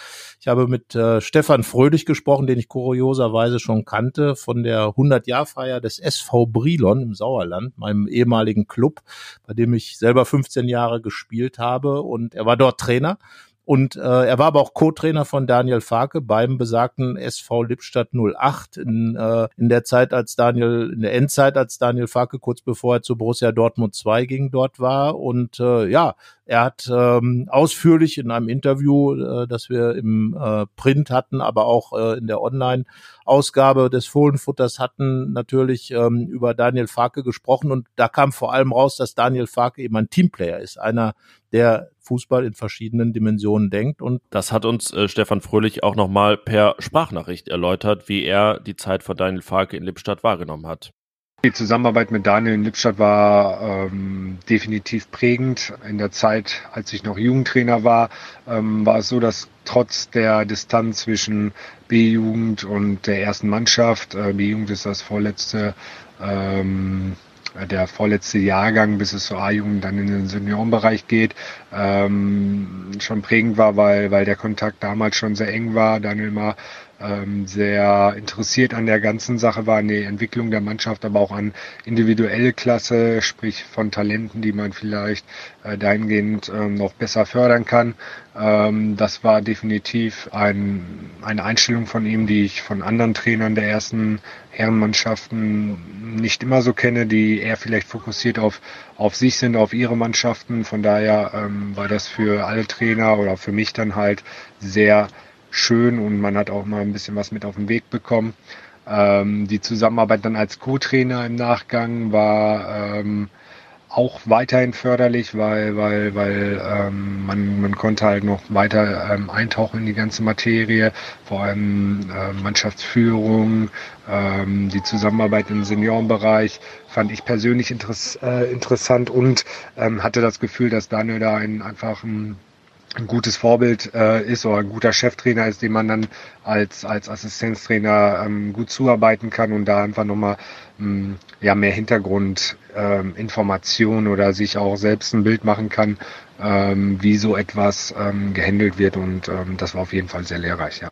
Ich habe mit äh, Stefan Fröhlich gesprochen, den ich kurioserweise schon kannte, von der 100-Jahr-Feier des SV Brilon im Sauerland, meinem ehemaligen Club, bei dem ich selber 15 Jahre gespielt habe. Und er war dort Trainer und äh, er war aber auch Co-Trainer von Daniel Farke beim besagten SV Lippstadt 08 in, äh, in der Zeit, als Daniel, in der Endzeit, als Daniel Farke kurz bevor er zu Borussia Dortmund 2 ging, dort war. Und äh, ja, er hat ähm, ausführlich in einem Interview, äh, das wir im äh, Print hatten, aber auch äh, in der Online-Ausgabe des Fohlenfutters hatten, natürlich ähm, über Daniel Farke gesprochen. Und da kam vor allem raus, dass Daniel Farke eben ein Teamplayer ist, einer, der Fußball in verschiedenen Dimensionen denkt. Und das hat uns äh, Stefan Fröhlich auch nochmal per Sprachnachricht erläutert, wie er die Zeit von Daniel Farke in Lippstadt wahrgenommen hat. Die Zusammenarbeit mit Daniel in Lippstadt war ähm, definitiv prägend. In der Zeit, als ich noch Jugendtrainer war, ähm, war es so, dass trotz der Distanz zwischen B-Jugend und der ersten Mannschaft, äh, B-Jugend ist das vorletzte, ähm, der vorletzte Jahrgang, bis es zur A-Jugend dann in den Seniorenbereich geht, ähm, schon prägend war, weil, weil der Kontakt damals schon sehr eng war. Daniel mal ähm, sehr interessiert an der ganzen Sache war, an der Entwicklung der Mannschaft, aber auch an individuelle Klasse, sprich von Talenten, die man vielleicht äh, dahingehend ähm, noch besser fördern kann. Ähm, das war definitiv ein, eine Einstellung von ihm, die ich von anderen Trainern der ersten Herrenmannschaften nicht immer so kenne, die eher vielleicht fokussiert auf, auf sich sind, auf ihre Mannschaften. Von daher ähm, war das für alle Trainer oder für mich dann halt sehr schön und man hat auch mal ein bisschen was mit auf den Weg bekommen. Ähm, die Zusammenarbeit dann als Co-Trainer im Nachgang war ähm, auch weiterhin förderlich, weil, weil, weil ähm, man, man konnte halt noch weiter ähm, eintauchen in die ganze Materie, vor allem äh, Mannschaftsführung, ähm, die Zusammenarbeit im Seniorenbereich fand ich persönlich interess äh, interessant und ähm, hatte das Gefühl, dass Daniel da ein, einfach ein ein gutes Vorbild äh, ist oder ein guter Cheftrainer ist, dem man dann als, als Assistenztrainer ähm, gut zuarbeiten kann und da einfach nochmal ähm, ja, mehr Hintergrundinformationen ähm, oder sich auch selbst ein Bild machen kann, ähm, wie so etwas ähm, gehandelt wird und ähm, das war auf jeden Fall sehr lehrreich, ja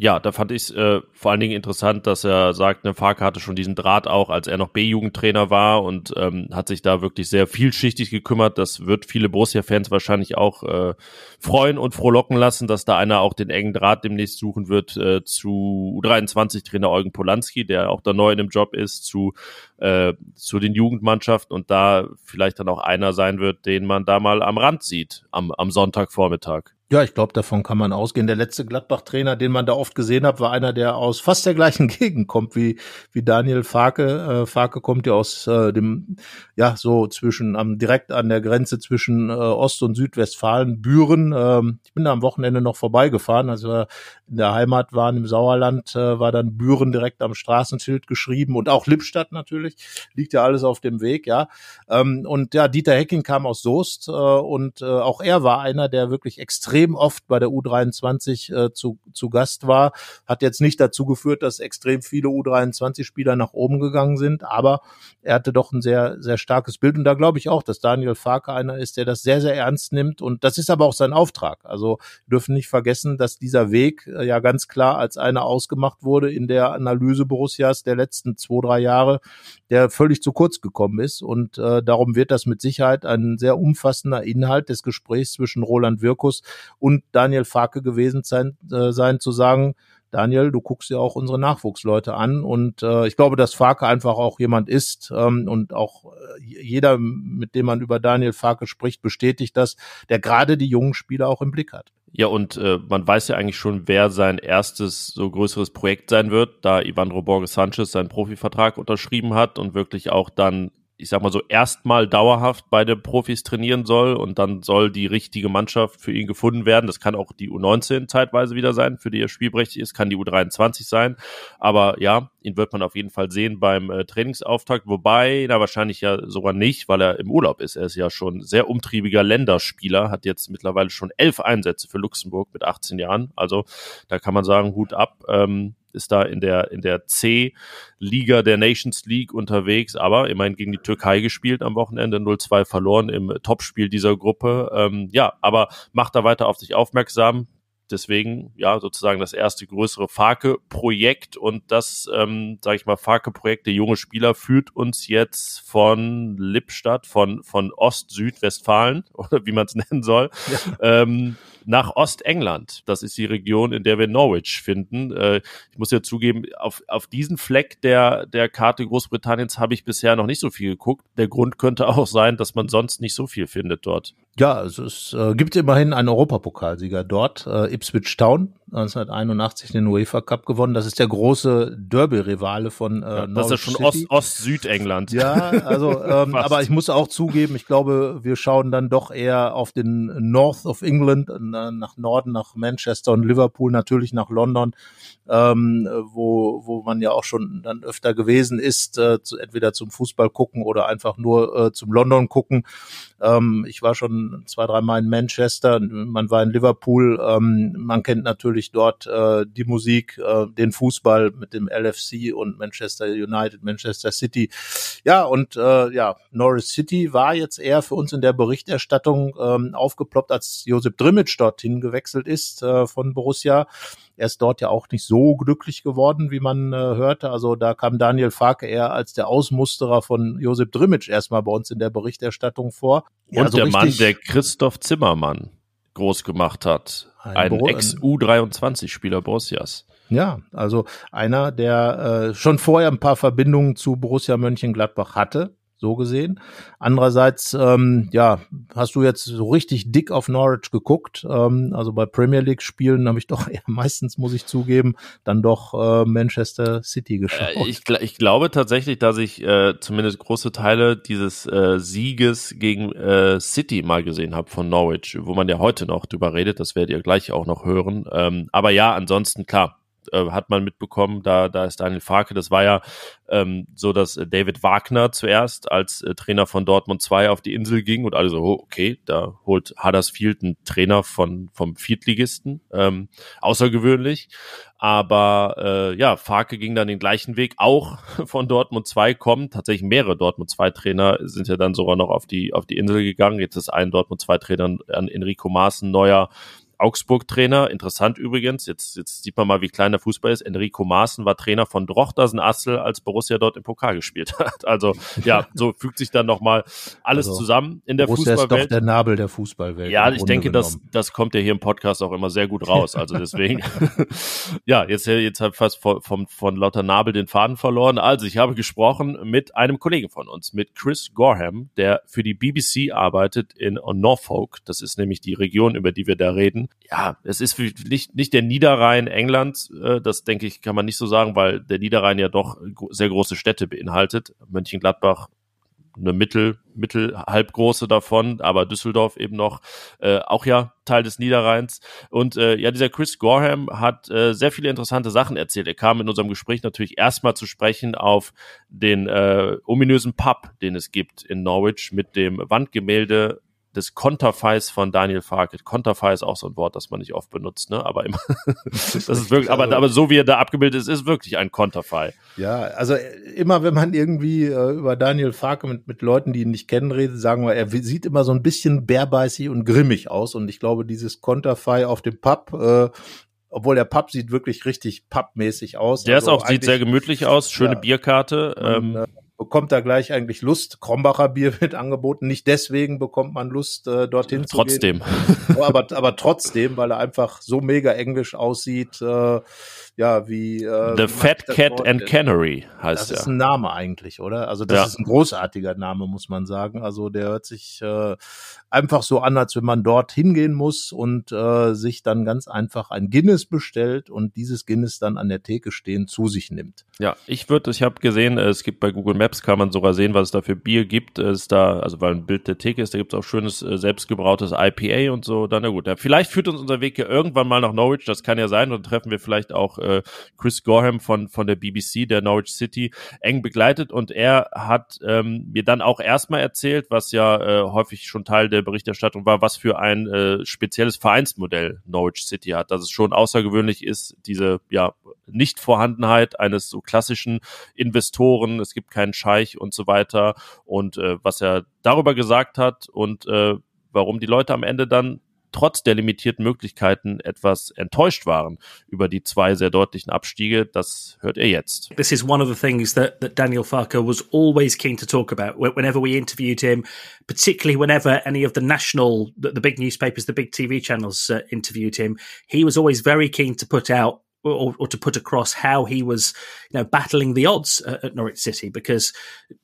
ja, da fand ich es äh, vor allen Dingen interessant, dass er sagt, ne, Farke hatte schon diesen Draht auch, als er noch B-Jugendtrainer war und ähm, hat sich da wirklich sehr vielschichtig gekümmert. Das wird viele Borussia-Fans wahrscheinlich auch äh, freuen und frohlocken lassen, dass da einer auch den engen Draht demnächst suchen wird äh, zu U23-Trainer Eugen Polanski, der auch da neu in dem Job ist, zu, äh, zu den Jugendmannschaften und da vielleicht dann auch einer sein wird, den man da mal am Rand sieht, am, am Sonntagvormittag. Ja, ich glaube, davon kann man ausgehen. Der letzte Gladbach-Trainer, den man da oft gesehen hat, war einer, der aus fast der gleichen Gegend kommt wie, wie Daniel Farke. Äh, Farke kommt ja aus äh, dem, ja, so zwischen, am, direkt an der Grenze zwischen äh, Ost- und Südwestfalen, Büren. Ähm, ich bin da am Wochenende noch vorbeigefahren, als wir in der Heimat waren im Sauerland, äh, war dann Büren direkt am Straßenschild geschrieben und auch Lippstadt natürlich. Liegt ja alles auf dem Weg, ja. Ähm, und ja, Dieter Hecking kam aus Soest äh, und äh, auch er war einer, der wirklich extrem extrem oft bei der U23 äh, zu, zu Gast war. Hat jetzt nicht dazu geführt, dass extrem viele U23-Spieler nach oben gegangen sind, aber er hatte doch ein sehr, sehr starkes Bild. Und da glaube ich auch, dass Daniel Farke einer ist, der das sehr, sehr ernst nimmt. Und das ist aber auch sein Auftrag. Also dürfen nicht vergessen, dass dieser Weg äh, ja ganz klar als einer ausgemacht wurde in der Analyse Borussias der letzten zwei, drei Jahre, der völlig zu kurz gekommen ist. Und äh, darum wird das mit Sicherheit ein sehr umfassender Inhalt des Gesprächs zwischen Roland Wirkus und Daniel Farke gewesen sein, äh, sein zu sagen, Daniel, du guckst ja auch unsere Nachwuchsleute an und äh, ich glaube, dass Farke einfach auch jemand ist ähm, und auch äh, jeder, mit dem man über Daniel Farke spricht, bestätigt das, der gerade die jungen Spieler auch im Blick hat. Ja, und äh, man weiß ja eigentlich schon, wer sein erstes so größeres Projekt sein wird, da Ivandro Borges Sanchez seinen Profivertrag unterschrieben hat und wirklich auch dann ich sag mal so, erstmal dauerhaft bei den Profis trainieren soll und dann soll die richtige Mannschaft für ihn gefunden werden. Das kann auch die U19 zeitweise wieder sein, für die er spielberechtigt ist, kann die U23 sein. Aber ja, ihn wird man auf jeden Fall sehen beim äh, Trainingsauftakt, wobei, na wahrscheinlich ja sogar nicht, weil er im Urlaub ist. Er ist ja schon sehr umtriebiger Länderspieler, hat jetzt mittlerweile schon elf Einsätze für Luxemburg mit 18 Jahren. Also da kann man sagen, Hut ab. Ähm, ist da in der, in der C-Liga der Nations League unterwegs, aber immerhin gegen die Türkei gespielt am Wochenende, 0-2 verloren im Topspiel dieser Gruppe. Ähm, ja, aber macht da weiter auf sich aufmerksam. Deswegen, ja, sozusagen das erste größere Farke-Projekt und das, ähm, sage ich mal, Farke-Projekt der junge Spieler führt uns jetzt von Lippstadt, von, von Ost-Südwestfalen oder wie man es nennen soll, ja. ähm, nach Ostengland. Das ist die Region, in der wir Norwich finden. Äh, ich muss ja zugeben, auf, auf diesen Fleck der, der Karte Großbritanniens habe ich bisher noch nicht so viel geguckt. Der Grund könnte auch sein, dass man sonst nicht so viel findet dort. Ja, es äh, gibt immerhin einen Europapokalsieger dort, äh, Ipswich Town, 1981 den UEFA Cup gewonnen. Das ist der große Derby-Rivale von äh, ja, Das ist schon Ost-Südengland. Ost ja, also ähm, aber ich muss auch zugeben, ich glaube, wir schauen dann doch eher auf den North of England, nach Norden, nach Manchester und Liverpool, natürlich nach London, ähm, wo, wo man ja auch schon dann öfter gewesen ist, äh, zu, entweder zum Fußball gucken oder einfach nur äh, zum London gucken. Ähm, ich war schon zwei, drei Mal in Manchester, man war in Liverpool, ähm, man kennt natürlich dort äh, die Musik, äh, den Fußball mit dem LFC und Manchester United, Manchester City. Ja, und äh, ja, Norris City war jetzt eher für uns in der Berichterstattung ähm, aufgeploppt, als Josip Drimic dorthin gewechselt ist äh, von Borussia. Er ist dort ja auch nicht so glücklich geworden, wie man äh, hörte. Also da kam Daniel Farke eher als der Ausmusterer von Josip Drimic erstmal bei uns in der Berichterstattung vor. Und ja, also der Mann, der Christoph Zimmermann groß gemacht hat. Ein, ein Ex-U23-Spieler Borussias. Ja, also einer, der äh, schon vorher ein paar Verbindungen zu Borussia Mönchengladbach hatte, so gesehen. Andererseits, ähm, ja, hast du jetzt so richtig dick auf Norwich geguckt. Ähm, also bei Premier League Spielen habe ich doch eher meistens, muss ich zugeben, dann doch äh, Manchester City geschaut. Äh, ich, ich, glaube tatsächlich, dass ich äh, zumindest große Teile dieses äh, Sieges gegen äh, City mal gesehen habe von Norwich, wo man ja heute noch drüber redet. Das werdet ihr gleich auch noch hören. Ähm, aber ja, ansonsten klar, äh, hat man mitbekommen, da, da ist Daniel Farke. Das war ja ähm, so, dass David Wagner zuerst als äh, Trainer von Dortmund 2 auf die Insel ging und alle so, oh, okay, da holt Huddersfield einen Trainer von, vom Viertligisten. Ähm, außergewöhnlich. Aber äh, ja, Farke ging dann den gleichen Weg, auch von Dortmund 2 kommen. Tatsächlich mehrere Dortmund 2 Trainer sind ja dann sogar noch auf die, auf die Insel gegangen. Jetzt ist ein Dortmund 2 Trainer an Enrico Maaßen neuer Augsburg-Trainer. Interessant übrigens, jetzt, jetzt sieht man mal, wie klein der Fußball ist. Enrico Maaßen war Trainer von Drochtersen Assel, als Borussia dort im Pokal gespielt hat. Also ja, so fügt sich dann nochmal alles also, zusammen in der Borussia Fußballwelt. ist doch der Nabel der Fußballwelt. Ja, ich denke, das, das kommt ja hier im Podcast auch immer sehr gut raus. Also deswegen, ja, jetzt, jetzt habe ich fast von, von, von lauter Nabel den Faden verloren. Also ich habe gesprochen mit einem Kollegen von uns, mit Chris Gorham, der für die BBC arbeitet in Norfolk. Das ist nämlich die Region, über die wir da reden ja, es ist nicht, nicht der Niederrhein Englands, äh, das denke ich, kann man nicht so sagen, weil der Niederrhein ja doch sehr große Städte beinhaltet. Mönchengladbach eine mittel, mittel halb davon, aber Düsseldorf eben noch äh, auch ja Teil des Niederrheins. Und äh, ja, dieser Chris Gorham hat äh, sehr viele interessante Sachen erzählt. Er kam in unserem Gespräch natürlich erstmal zu sprechen auf den äh, ominösen Pub, den es gibt in Norwich mit dem Wandgemälde des Konterfeis von Daniel Farke. Konterfei ist auch so ein Wort, das man nicht oft benutzt, ne? Aber immer, das ist wirklich, aber, aber so wie er da abgebildet ist, ist wirklich ein Konterfei. Ja, also immer wenn man irgendwie äh, über Daniel Farke mit, mit Leuten, die ihn nicht kennen, redet, sagen wir, er sieht immer so ein bisschen bärbeißig und grimmig aus. Und ich glaube, dieses Konterfei auf dem Pub, äh, obwohl der Pub sieht wirklich richtig pubmäßig aus. Der also ist auch, sieht sehr gemütlich aus, schöne ja, Bierkarte. Ähm, äh, bekommt da gleich eigentlich Lust. Krombacher Bier wird angeboten. Nicht deswegen bekommt man Lust, äh, dorthin trotzdem. zu gehen. Trotzdem. aber, aber trotzdem, weil er einfach so mega englisch aussieht. Äh, ja, wie äh, The Fat Cat and Canary heißt Das ist ein Name eigentlich, oder? Also das ja. ist ein großartiger Name, muss man sagen. Also der hört sich äh, einfach so an, als wenn man dort hingehen muss und äh, sich dann ganz einfach ein Guinness bestellt und dieses Guinness dann an der Theke stehen zu sich nimmt. Ja, ich würde, ich habe gesehen, es gibt bei Google Maps kann man sogar sehen, was es da für Bier gibt. Es ist da, also weil ein Bild der Theke ist, da gibt es auch schönes äh, selbstgebrautes IPA und so. Dann na gut, ja, vielleicht führt uns unser Weg ja irgendwann mal nach Norwich. Das kann ja sein. Und dann treffen wir vielleicht auch äh, Chris Gorham von von der BBC, der Norwich City, eng begleitet. Und er hat ähm, mir dann auch erstmal erzählt, was ja äh, häufig schon Teil der Berichterstattung war, was für ein äh, spezielles Vereinsmodell Norwich City hat. Dass es schon außergewöhnlich ist, diese ja Nichtvorhandenheit eines so klassischen Investoren. Es gibt keinen Scheich und so weiter. Und äh, was er darüber gesagt hat und äh, warum die Leute am Ende dann trotz der limitierten Möglichkeiten etwas enttäuscht waren über die zwei sehr deutlichen Abstiege. Das hört ihr jetzt. This is one of the things that, that Daniel Farker was always keen to talk about whenever we interviewed him, particularly whenever any of the national, the, the big newspapers, the big TV channels uh, interviewed him. He was always very keen to put out or, or, to put across how he was, you know, battling the odds at, at Norwich City because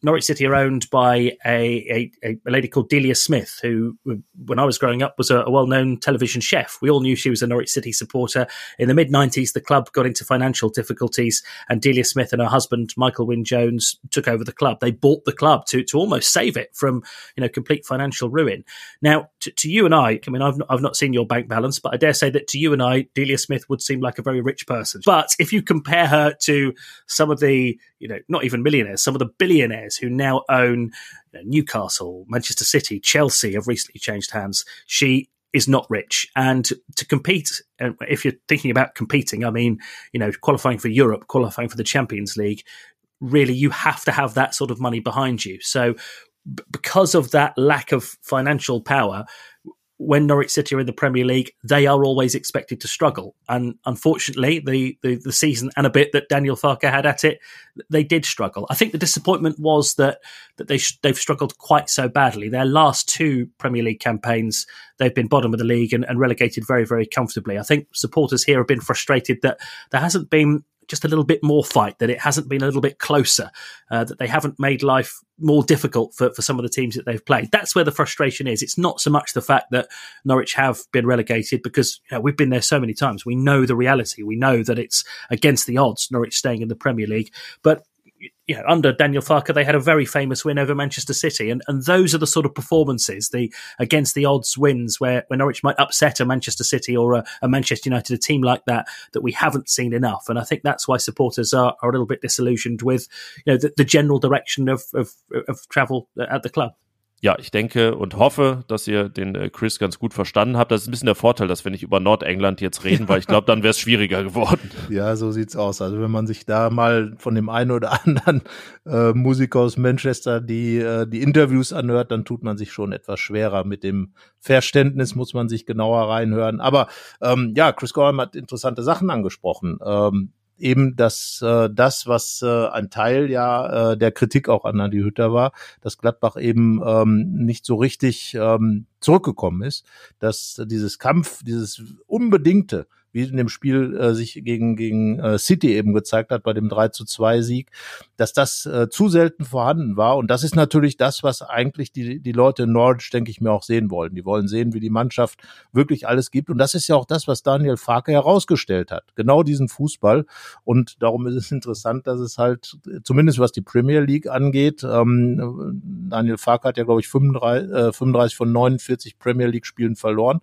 Norwich City are owned by a, a, a, lady called Delia Smith, who, when I was growing up, was a, a well-known television chef. We all knew she was a Norwich City supporter. In the mid '90s, the club got into financial difficulties, and Delia Smith and her husband Michael Wynne Jones took over the club. They bought the club to to almost save it from, you know, complete financial ruin. Now, to, to you and I, I mean, I've not, I've not seen your bank balance, but I dare say that to you and I, Delia Smith would seem like a very rich person. But if you compare her to some of the, you know, not even millionaires, some of the billionaires who now own you know, Newcastle, Manchester City, Chelsea have recently changed hands, she is not rich. And to compete, if you're thinking about competing, I mean, you know, qualifying for Europe, qualifying for the Champions League, really you have to have that sort of money behind you. So because of that lack of financial power, when Norwich City are in the Premier League, they are always expected to struggle. And unfortunately, the, the, the season and a bit that Daniel Farker had at it, they did struggle. I think the disappointment was that that they they've struggled quite so badly. Their last two Premier League campaigns, they've been bottom of the league and, and relegated very very comfortably. I think supporters here have been frustrated that there hasn't been just a little bit more fight, that it hasn't been a little bit closer, uh, that they haven't made life more difficult for, for some of the teams that they've played. That's where the frustration is. It's not so much the fact that Norwich have been relegated because you know, we've been there so many times. We know the reality. We know that it's against the odds, Norwich staying in the Premier League. But you know, under Daniel Farker, they had a very famous win over Manchester City, and and those are the sort of performances, the against the odds wins, where, where Norwich might upset a Manchester City or a, a, Manchester United, a team like that, that we haven't seen enough, and I think that's why supporters are, are a little bit disillusioned with, you know, the, the general direction of, of of travel at the club. Ja, ich denke und hoffe, dass ihr den äh, Chris ganz gut verstanden habt. Das ist ein bisschen der Vorteil, dass wir nicht über Nordengland jetzt reden, weil ich glaube, dann wäre es schwieriger geworden. Ja, so sieht's aus. Also wenn man sich da mal von dem einen oder anderen äh, Musiker aus Manchester die, äh, die Interviews anhört, dann tut man sich schon etwas schwerer. Mit dem Verständnis muss man sich genauer reinhören. Aber ähm, ja, Chris Gorham hat interessante Sachen angesprochen. Ähm, eben dass äh, das, was äh, ein Teil ja äh, der Kritik auch an Adi Hütter war, dass Gladbach eben ähm, nicht so richtig ähm, zurückgekommen ist, dass dieses Kampf, dieses unbedingte wie in dem Spiel äh, sich gegen, gegen äh, City eben gezeigt hat bei dem 3 zu 2 Sieg, dass das äh, zu selten vorhanden war. Und das ist natürlich das, was eigentlich die, die Leute in Norwich, denke ich mir, auch sehen wollen. Die wollen sehen, wie die Mannschaft wirklich alles gibt. Und das ist ja auch das, was Daniel Farke herausgestellt hat. Genau diesen Fußball. Und darum ist es interessant, dass es halt, zumindest was die Premier League angeht, ähm, Daniel Farke hat ja, glaube ich, 35, äh, 35 von 49 Premier League-Spielen verloren.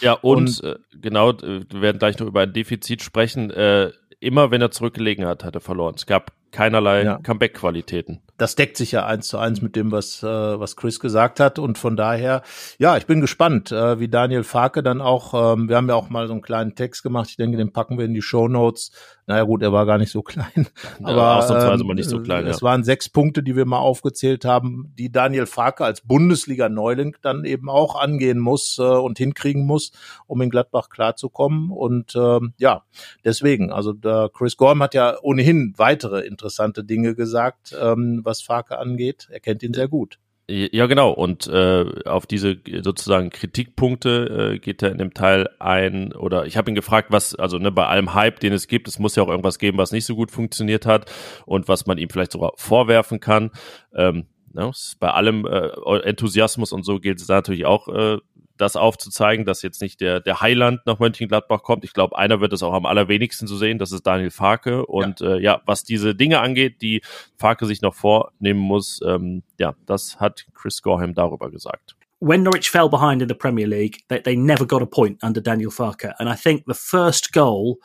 Ja, und, und äh, genau, äh, wir werden gleich noch über ein Defizit sprechen. Äh, immer wenn er zurückgelegen hat, hat er verloren. Es gab keinerlei ja. Comeback-Qualitäten. Das deckt sich ja eins zu eins mit dem, was, äh, was Chris gesagt hat. Und von daher, ja, ich bin gespannt, äh, wie Daniel Farke dann auch, ähm, wir haben ja auch mal so einen kleinen Text gemacht, ich denke, den packen wir in die Show Notes. Naja gut, er war gar nicht so klein. aber ja, ausnahmsweise ähm, mal nicht so klein. Es ja. waren sechs Punkte, die wir mal aufgezählt haben, die Daniel Farke als Bundesliga-Neuling dann eben auch angehen muss äh, und hinkriegen muss, um in Gladbach klarzukommen. Und ähm, ja, deswegen, also der Chris Gorm hat ja ohnehin weitere interessante Dinge gesagt, ähm, was Farke angeht. Er kennt ihn sehr gut. Ja, genau. Und äh, auf diese sozusagen Kritikpunkte äh, geht er in dem Teil ein. Oder ich habe ihn gefragt, was, also ne, bei allem Hype, den es gibt, es muss ja auch irgendwas geben, was nicht so gut funktioniert hat und was man ihm vielleicht sogar vorwerfen kann. Ähm, ne, bei allem äh, Enthusiasmus und so gilt es natürlich auch äh, das aufzuzeigen, dass jetzt nicht der, der Heiland nach Mönchengladbach kommt. Ich glaube, einer wird es auch am allerwenigsten zu sehen, das ist Daniel Farke. Und ja, äh, ja was diese Dinge angeht, die Farke sich noch vornehmen muss, ähm, ja, das hat Chris Gorham darüber gesagt. When Norwich fell behind in the Premier League, they, they never got a point under Daniel Farke. And I think the first goal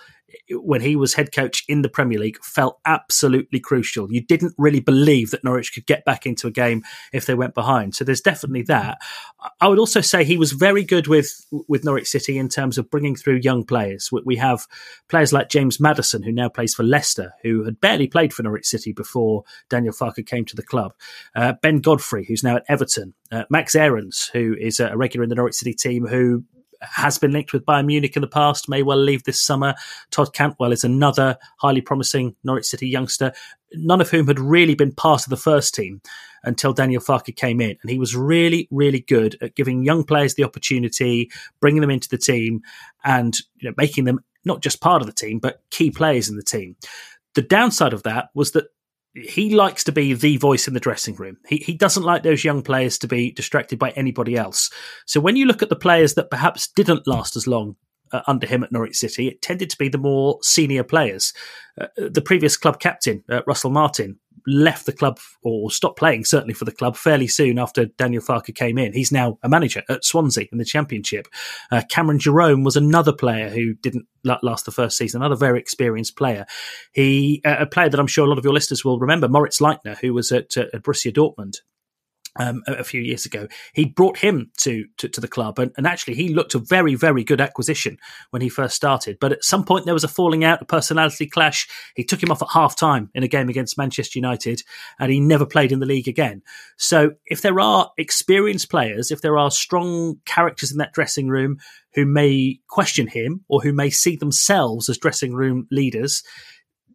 when he was head coach in the Premier League felt absolutely crucial. You didn't really believe that Norwich could get back into a game if they went behind. So there's definitely that. I would also say he was very good with with Norwich City in terms of bringing through young players. We have players like James Madison, who now plays for Leicester, who had barely played for Norwich City before Daniel Farker came to the club. Uh, ben Godfrey, who's now at Everton. Uh, Max Aarons, who is a regular in the Norwich City team, who has been linked with Bayern Munich in the past, may well leave this summer. Todd Cantwell is another highly promising Norwich City youngster, none of whom had really been part of the first team until Daniel Farke came in. And he was really, really good at giving young players the opportunity, bringing them into the team, and you know, making them not just part of the team, but key players in the team. The downside of that was that he likes to be the voice in the dressing room. He he doesn't like those young players to be distracted by anybody else. So when you look at the players that perhaps didn't last as long uh, under him at Norwich City, it tended to be the more senior players. Uh, the previous club captain, uh, Russell Martin, left the club or stopped playing, certainly for the club, fairly soon after Daniel Farker came in. He's now a manager at Swansea in the Championship. Uh, Cameron Jerome was another player who didn't last the first season, another very experienced player. He, uh, a player that I'm sure a lot of your listeners will remember, Moritz Leitner, who was at, uh, at Borussia Dortmund um, a, a, few years ago. He brought him to, to, to the club, and, and, actually he looked a very very good acquisition when he first started. But at some point there was a falling out, a personality clash. He took him off at half time in a game against Manchester United, and he never played in the league again. So if there are experienced players, if there are strong characters in that dressing room who may question him or who may see themselves as dressing room leaders.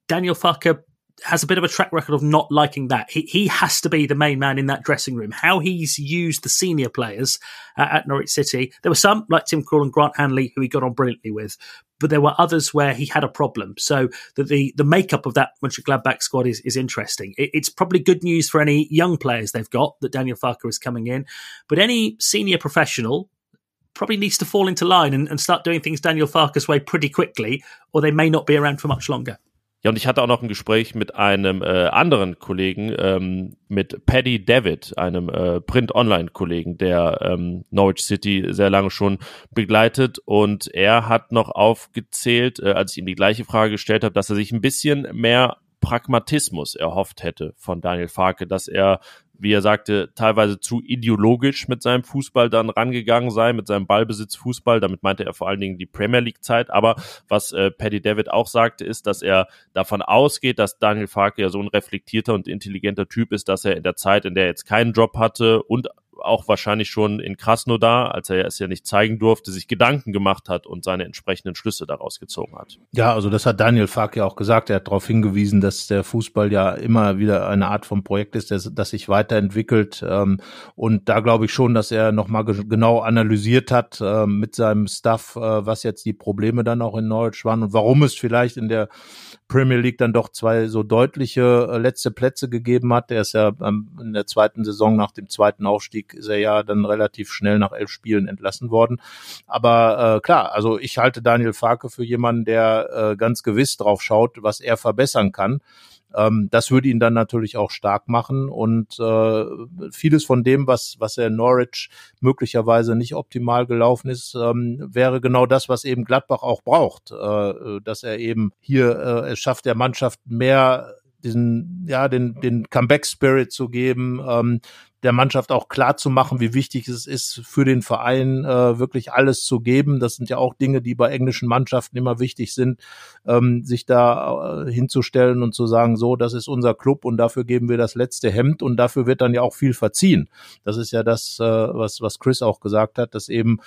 Daniel Farker has a bit of a track record of not liking that. He he has to be the main man in that dressing room. How he's used the senior players uh, at Norwich City, there were some like Tim Krul and Grant Hanley who he got on brilliantly with, but there were others where he had a problem. So the the, the makeup of that Mönchengladbach squad is is interesting. It, it's probably good news for any young players they've got that Daniel Farker is coming in, but any senior professional probably needs to fall into line and, and start doing things Daniel Farker's way pretty quickly, or they may not be around for much longer. Ja, und ich hatte auch noch ein Gespräch mit einem äh, anderen Kollegen, ähm, mit Paddy David, einem äh, Print-Online-Kollegen, der ähm, Norwich City sehr lange schon begleitet. Und er hat noch aufgezählt, äh, als ich ihm die gleiche Frage gestellt habe, dass er sich ein bisschen mehr Pragmatismus erhofft hätte von Daniel Farke, dass er wie er sagte, teilweise zu ideologisch mit seinem Fußball dann rangegangen sei, mit seinem Ballbesitzfußball. Damit meinte er vor allen Dingen die Premier League Zeit. Aber was äh, Paddy David auch sagte, ist, dass er davon ausgeht, dass Daniel Farke ja so ein reflektierter und intelligenter Typ ist, dass er in der Zeit, in der er jetzt keinen Job hatte und auch wahrscheinlich schon in Krasnodar, als er es ja nicht zeigen durfte, sich Gedanken gemacht hat und seine entsprechenden Schlüsse daraus gezogen hat. Ja, also das hat Daniel Fark ja auch gesagt. Er hat darauf hingewiesen, dass der Fußball ja immer wieder eine Art von Projekt ist, das, sich weiterentwickelt. Ähm, und da glaube ich schon, dass er nochmal genau analysiert hat äh, mit seinem Staff, äh, was jetzt die Probleme dann auch in Norwich waren und warum es vielleicht in der Premier League dann doch zwei so deutliche äh, letzte Plätze gegeben hat. Er ist ja ähm, in der zweiten Saison nach dem zweiten Aufstieg ist er ja dann relativ schnell nach elf Spielen entlassen worden. Aber äh, klar, also ich halte Daniel Farke für jemanden, der äh, ganz gewiss drauf schaut, was er verbessern kann. Ähm, das würde ihn dann natürlich auch stark machen und äh, vieles von dem, was, was er in Norwich möglicherweise nicht optimal gelaufen ist, ähm, wäre genau das, was eben Gladbach auch braucht, äh, dass er eben hier äh, es schafft, der Mannschaft mehr diesen, ja, den, den Comeback-Spirit zu geben, ähm, der Mannschaft auch klar zu machen, wie wichtig es ist, für den Verein äh, wirklich alles zu geben. Das sind ja auch Dinge, die bei englischen Mannschaften immer wichtig sind, ähm, sich da äh, hinzustellen und zu sagen, so, das ist unser Club und dafür geben wir das letzte Hemd und dafür wird dann ja auch viel verziehen. Das ist ja das, äh, was, was Chris auch gesagt hat, dass eben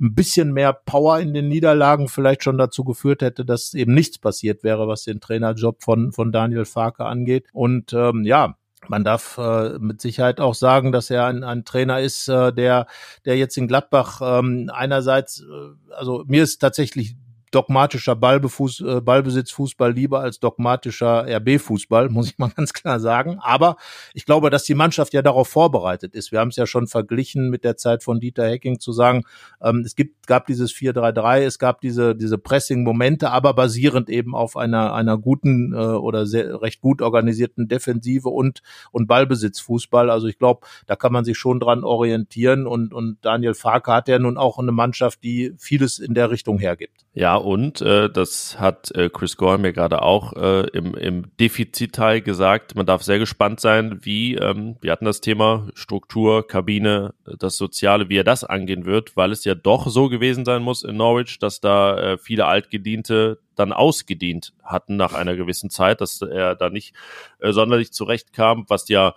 ein bisschen mehr Power in den Niederlagen vielleicht schon dazu geführt hätte, dass eben nichts passiert wäre, was den Trainerjob von, von Daniel Farke angeht. Und ähm, ja, man darf äh, mit Sicherheit auch sagen, dass er ein, ein Trainer ist, äh, der, der jetzt in Gladbach ähm, einerseits, äh, also mir ist tatsächlich dogmatischer Ballbefuß, äh, Ballbesitzfußball lieber als dogmatischer RB-Fußball, muss ich mal ganz klar sagen. Aber ich glaube, dass die Mannschaft ja darauf vorbereitet ist. Wir haben es ja schon verglichen mit der Zeit von Dieter Hecking zu sagen, ähm, es gibt, gab dieses 4-3-3, es gab diese, diese Pressing-Momente, aber basierend eben auf einer, einer guten äh, oder sehr, recht gut organisierten Defensive und, und Ballbesitzfußball. Also ich glaube, da kann man sich schon dran orientieren und, und Daniel Farke hat ja nun auch eine Mannschaft, die vieles in der Richtung hergibt. Ja, und äh, das hat äh, Chris Gore mir gerade auch äh, im, im Defizitteil gesagt. Man darf sehr gespannt sein, wie, ähm, wir hatten das Thema Struktur, Kabine, das Soziale, wie er das angehen wird, weil es ja doch so gewesen sein muss in Norwich, dass da äh, viele Altgediente dann ausgedient hatten nach einer gewissen Zeit, dass er da nicht äh, sonderlich zurechtkam, was ja,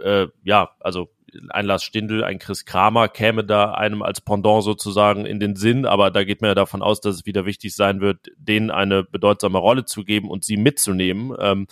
äh, ja, also ein Lars Stindl, ein Chris Kramer käme da einem als Pendant sozusagen in den Sinn, aber da geht man ja davon aus, dass es wieder wichtig sein wird, denen eine bedeutsame Rolle zu geben und sie mitzunehmen. Ähm,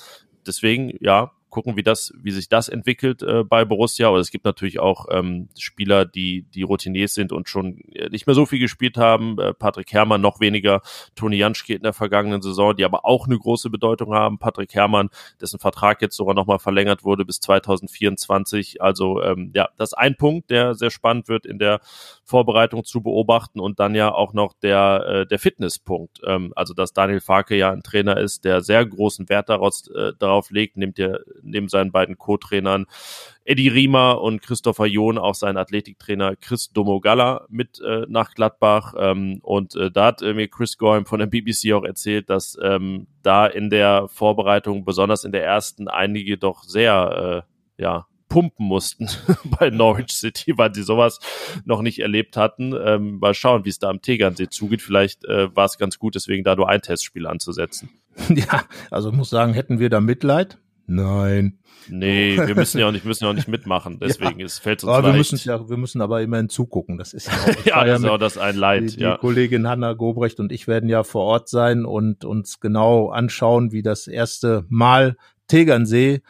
deswegen, ja, gucken, wie das, wie sich das entwickelt äh, bei Borussia. Aber es gibt natürlich auch ähm, Spieler, die die Routiniers sind und schon äh, nicht mehr so viel gespielt haben. Äh, Patrick Herrmann noch weniger, Toni Janschke in der vergangenen Saison, die aber auch eine große Bedeutung haben. Patrick Herrmann, dessen Vertrag jetzt sogar nochmal verlängert wurde bis 2024. Also ähm, ja, das ist ein Punkt, der sehr spannend wird in der Vorbereitung zu beobachten und dann ja auch noch der äh, der Fitnesspunkt. Ähm, also dass Daniel Farke ja ein Trainer ist, der sehr großen Wert daraus äh, darauf legt, nimmt er neben seinen beiden Co-Trainern Eddie Riemer und Christopher John auch seinen Athletiktrainer Chris Domogalla mit äh, nach Gladbach. Ähm, und äh, da hat äh, mir Chris Gorham von der BBC auch erzählt, dass ähm, da in der Vorbereitung, besonders in der ersten, einige doch sehr, äh, ja, pumpen mussten bei Norwich City, weil sie sowas noch nicht erlebt hatten. Ähm, mal schauen, wie es da am Tegernsee zugeht. Vielleicht äh, war es ganz gut, deswegen da nur ein Testspiel anzusetzen. Ja, also muss sagen, hätten wir da Mitleid, Nein. Nee, wir müssen ja auch nicht, müssen ja auch nicht mitmachen. Deswegen ja. ist, fällt uns aber. Wir müssen ja, wir müssen aber immerhin zugucken. Das ist ja auch, ja, das ist auch das ein Leid. Die, ja. die Kollegin Hanna Gobrecht und ich werden ja vor Ort sein und uns genau anschauen, wie das erste Mal Tegernsee.